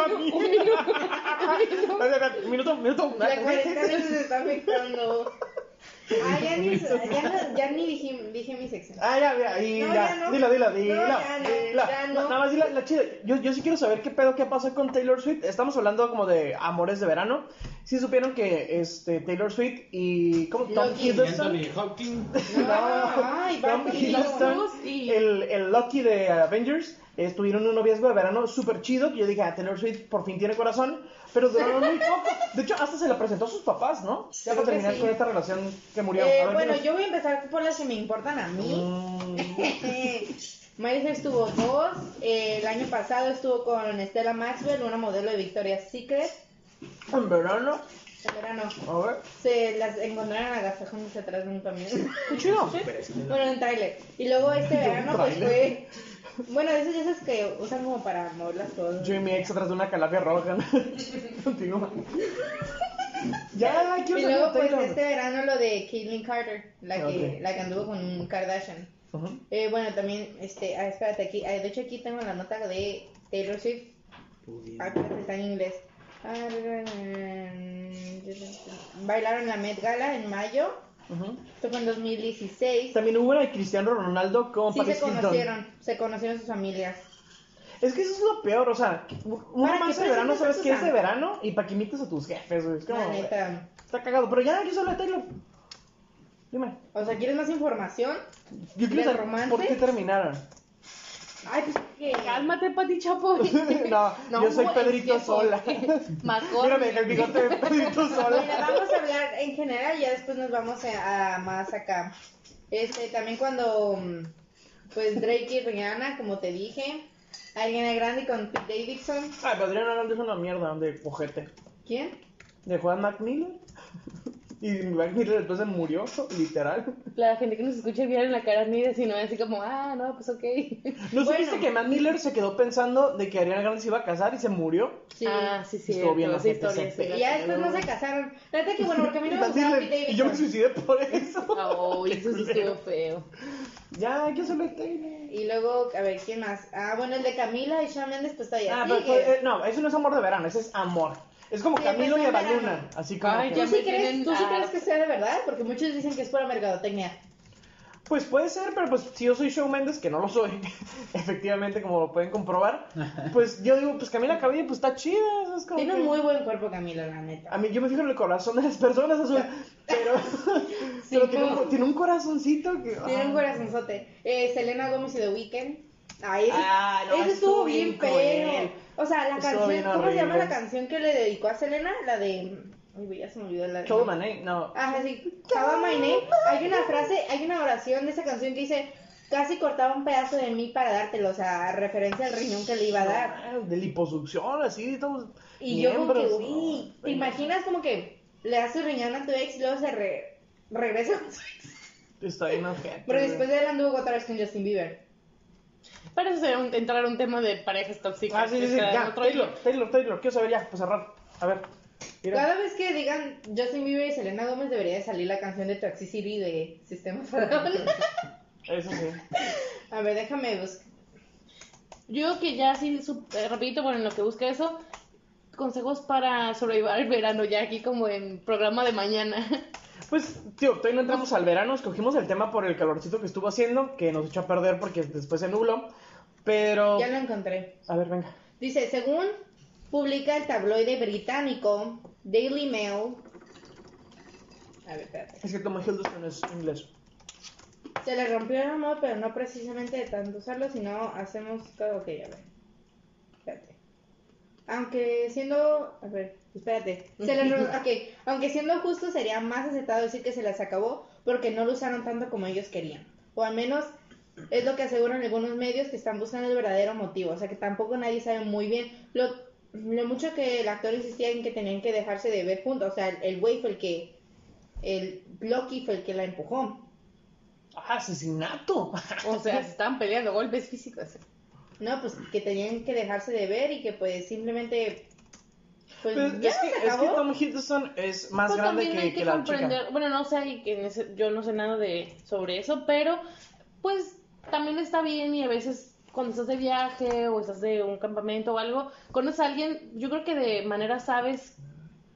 Un minuto, un minuto. La cuarentena nos está afectando. Ah, ya ni, ya no- ya ni dije, dije mi sección. Ah, ya, ya, y No, ya, ya no. dila, dila, No, dila. ya no, dila. ya no. Nada más dila, la chida. Yo, yo sí quiero saber qué pedo, qué pasa con Taylor Swift. Estamos hablando como de amores de verano. Sí supieron que este Taylor Swift y ¿cómo? Tom Loki. Hiddleston. Anthony Hopkins. Ay, Tom. Hiddleston, el, el Loki de Avengers, estuvieron en un noviazgo de verano súper chido. que Yo dije, ah, Taylor Swift por fin tiene corazón, pero duraron muy poco. De hecho, hasta se la presentó a sus papás, ¿no? Ya para terminar sí. con esta relación que murió. Eh, ver, bueno, yo voy a empezar por las que me importan a mí. Mm, Miley Cyrus tuvo dos. Eh, el año pasado estuvo con Stella Maxwell, una modelo de Victoria's Secret. en verano, En verano. a ver, Se las encontraron agasajándose atrás de un camión. qué chido. bueno, en trailer. Y luego este verano pues fue... Bueno, de esos, esos que usan como para mover las cosas. Yo y mi ex atrás de una calafia roja. Continúa. Ya, quiero Y luego pues Taylor. este verano lo de Caitlyn Carter, la que, Ok. la que anduvo con un Kardashian. Ujú. Eh, bueno, también, este, ah, espérate aquí, ah, de hecho aquí tengo la nota de Taylor Swift, ah, está en inglés. Bailaron la Met Gala en mayo, Esto fue en 2016. También hubo una de Cristiano Ronaldo con Sí Paris se Hilton. conocieron, se conocieron sus familias. Es que eso es lo peor, o sea, un ¿Para romance qué de verano sabes tus es de verano y para que imites a tus jefes, güey. Es como, está cagado. Pero ya, yo solo de Taylor. Dime. O sea, ¿quieres más información? Yo quiero ¿Del saber romance? por qué terminaron. Ay, pues que... Cálmate, Pati Chapoy. no, yo soy Pedrito Sola. Mejor. Mira, me dejé el bigote de Pedrito Mira, Sola. vamos a hablar en general y ya después nos vamos a, a más acá. Este, también cuando pues Drake y Rihanna, como te dije, Ariana Grande con Pete Davidson. Ay, pero Adriana Grande es una mierda de cojete. ¿Quién? De Juan Macmillan. Y Macmillan después se murió, literal. La gente que nos escucha bien en la cara mira, si no así como, ah, no, pues ok. ¿No Bueno. supiste que Matt Miller se quedó pensando de que Ariana Grande se iba a casar y se murió? Sí. Ah, sí, sí. Estuvo bien la gente, ese la y ya después no se casaron. Fíjate que bueno, porque a mí no me gustaba Miller, Pete y yo me Davidson. suicidé por eso. Oh, eso sí estuvo feo. Ya, hay que hacerle Taylor. Y luego, a ver, ¿quién más? Ah, bueno, el de Camila y Shawn Mendes, pues todavía Ah, pero, pues, eh, no, eso no es amor de verano, eso es amor. Es como Sí, Camilo pues, y verano. Así como. Ay, que- ¿Tú sí, crees, ¿Tú sí crees que sea de verdad? Porque muchos dicen que es pura mercadotecnia. Pues puede ser, pero pues si yo soy Shawn Mendes, que no lo soy, efectivamente, como lo pueden comprobar, pues yo digo, pues Camila Cabello, pues está chida. eso Es como Tiene que- un muy buen cuerpo Camila, la neta. A mí, yo me fijo en el corazón de las personas, azul, pero, pero tiene, un, pues. tiene un corazoncito que. Tiene un ah. corazonzote. Eh, Selena Gómez y The Weeknd. Ese, Ah, no, ese estuvo bien feo. cruel. O sea, la Estuvo bien canción, ¿cómo se llama horrible. la canción que le dedicó a Selena? La de. Ay, güey, ya se me olvidó la my name, no. Ajá, sí. Call My Name. Hay una frase, hay una oración de esa canción que dice. Casi cortaba un pedazo de mí para dártelo, o sea, referencia al riñón que le iba a dar. Ah, De liposucción, así, de todos. Y yo como que, uy, no. ¿te imaginas como que le das tu riñón a tu ex y luego se re- regresa con su ex? Está bien ojete, Pero güey. después de él anduvo otra vez con Justin Bieber. Para eso sería un- entrar a un tema de parejas tóxicas. Ah, sí, sí, sí, ya, otro Taylor. Taylor, Taylor, quiero saber ya, para cerrar. A ver. Mira. Cada vez que digan Justin Bieber y Selena Gómez debería de salir la canción de Toxicity de Sistema Faraón. Eso sí. A ver, déjame buscar. Yo que ya así, su- eh, rapidito, bueno, en lo que busca eso, consejos para sobrevivir el verano, ya aquí como en programa de mañana. Pues, tío, todavía no entramos al verano, escogimos el tema por el calorcito que estuvo haciendo, que nos echó a perder porque después se nubló. Pero. Ya lo encontré. A ver, venga. Dice, según publica el tabloide británico Daily Mail. A ver, espérate. Es que Tom Hiddleston es inglés. Se le rompió el amor, pero no precisamente de tanto usarlo, sino hacemos todo. Ok, a ver. Espérate. Aunque siendo. A ver, espérate. Se Aunque siendo justo, sería más aceptado decir que se las acabó porque no lo usaron tanto como ellos querían. O al menos Es lo que aseguran algunos medios que están buscando el verdadero motivo. O sea que tampoco nadie sabe muy bien lo, lo mucho que el actor insistía en que tenían que dejarse de ver juntos. O sea, el güey fue el que. El Loki fue el que la empujó. Ah, asesinato. O sea, se estaban peleando, golpes físicos. No, pues que tenían que dejarse de ver y que pues simplemente. Pues Pues, ya es, que, se es que acabó. Tom Hiddleston es más Pues grande también que, hay que que, la comprender, chica. bueno, no sé, y que yo no sé nada de sobre eso, pero pues también está bien y a veces cuando estás de viaje o estás de un campamento o algo, conoces a alguien, yo creo que de manera sabes,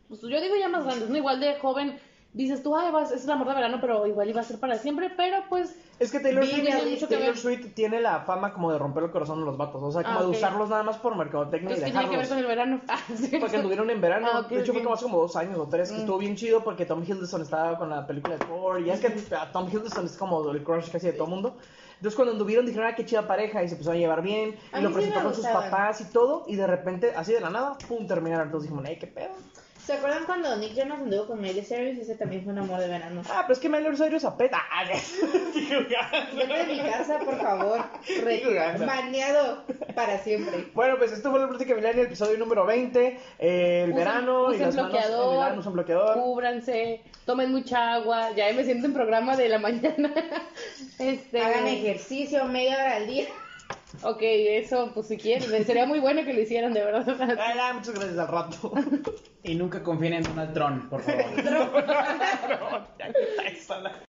pues yo digo ya más grandes, no igual de joven, dices tú, ay, vas, es el amor de verano, pero igual iba a ser para siempre, pero pues Es que Taylor, Swift, tiene mucho que Taylor ver. Swift tiene la fama como de romper el corazón de los vatos. O sea, como Ah, de usarlos nada más por mercadotecnia y pues, ¿qué tiene que ver dejarlos. con el verano? Ah, sí. Porque anduvieron en verano. Ah, de hecho, fue como hace como dos años o tres. Que Mm. estuvo bien chido porque Tom Hiddleston estaba con la película de Thor. Y es que a Tom Hiddleston es como el crush casi de todo mundo. Entonces, cuando anduvieron, dijeron, ah, qué chida pareja. Y se empezaron a llevar bien. A Y lo sí presentó me con sus papás y todo. Y de repente, así de la nada, pum, terminaron. Entonces dijimos, ay, qué pedo. ¿Se acuerdan cuando Nick Jonas anduvo con Miley Cyrus? Ese también fue un amor de verano. Ah, pero es que Miley Cyrus apeta. Ah, Vete de mi casa, por favor. Re- baneado para siempre. Bueno, pues esto fue la plática Millennial, el episodio número 20. eh, el Usen- verano y usen las manos en el bloqueador, verano, usen bloqueador. Cúbranse, tomen mucha agua, ya me siento en programa de la mañana. Este, Hagan ejercicio media hora al día. Ok, eso, pues si quieren, sería muy bueno que lo hicieran, de verdad. Ay, ay, muchas gracias al rato. Y nunca confíen en Donald Trump, por favor.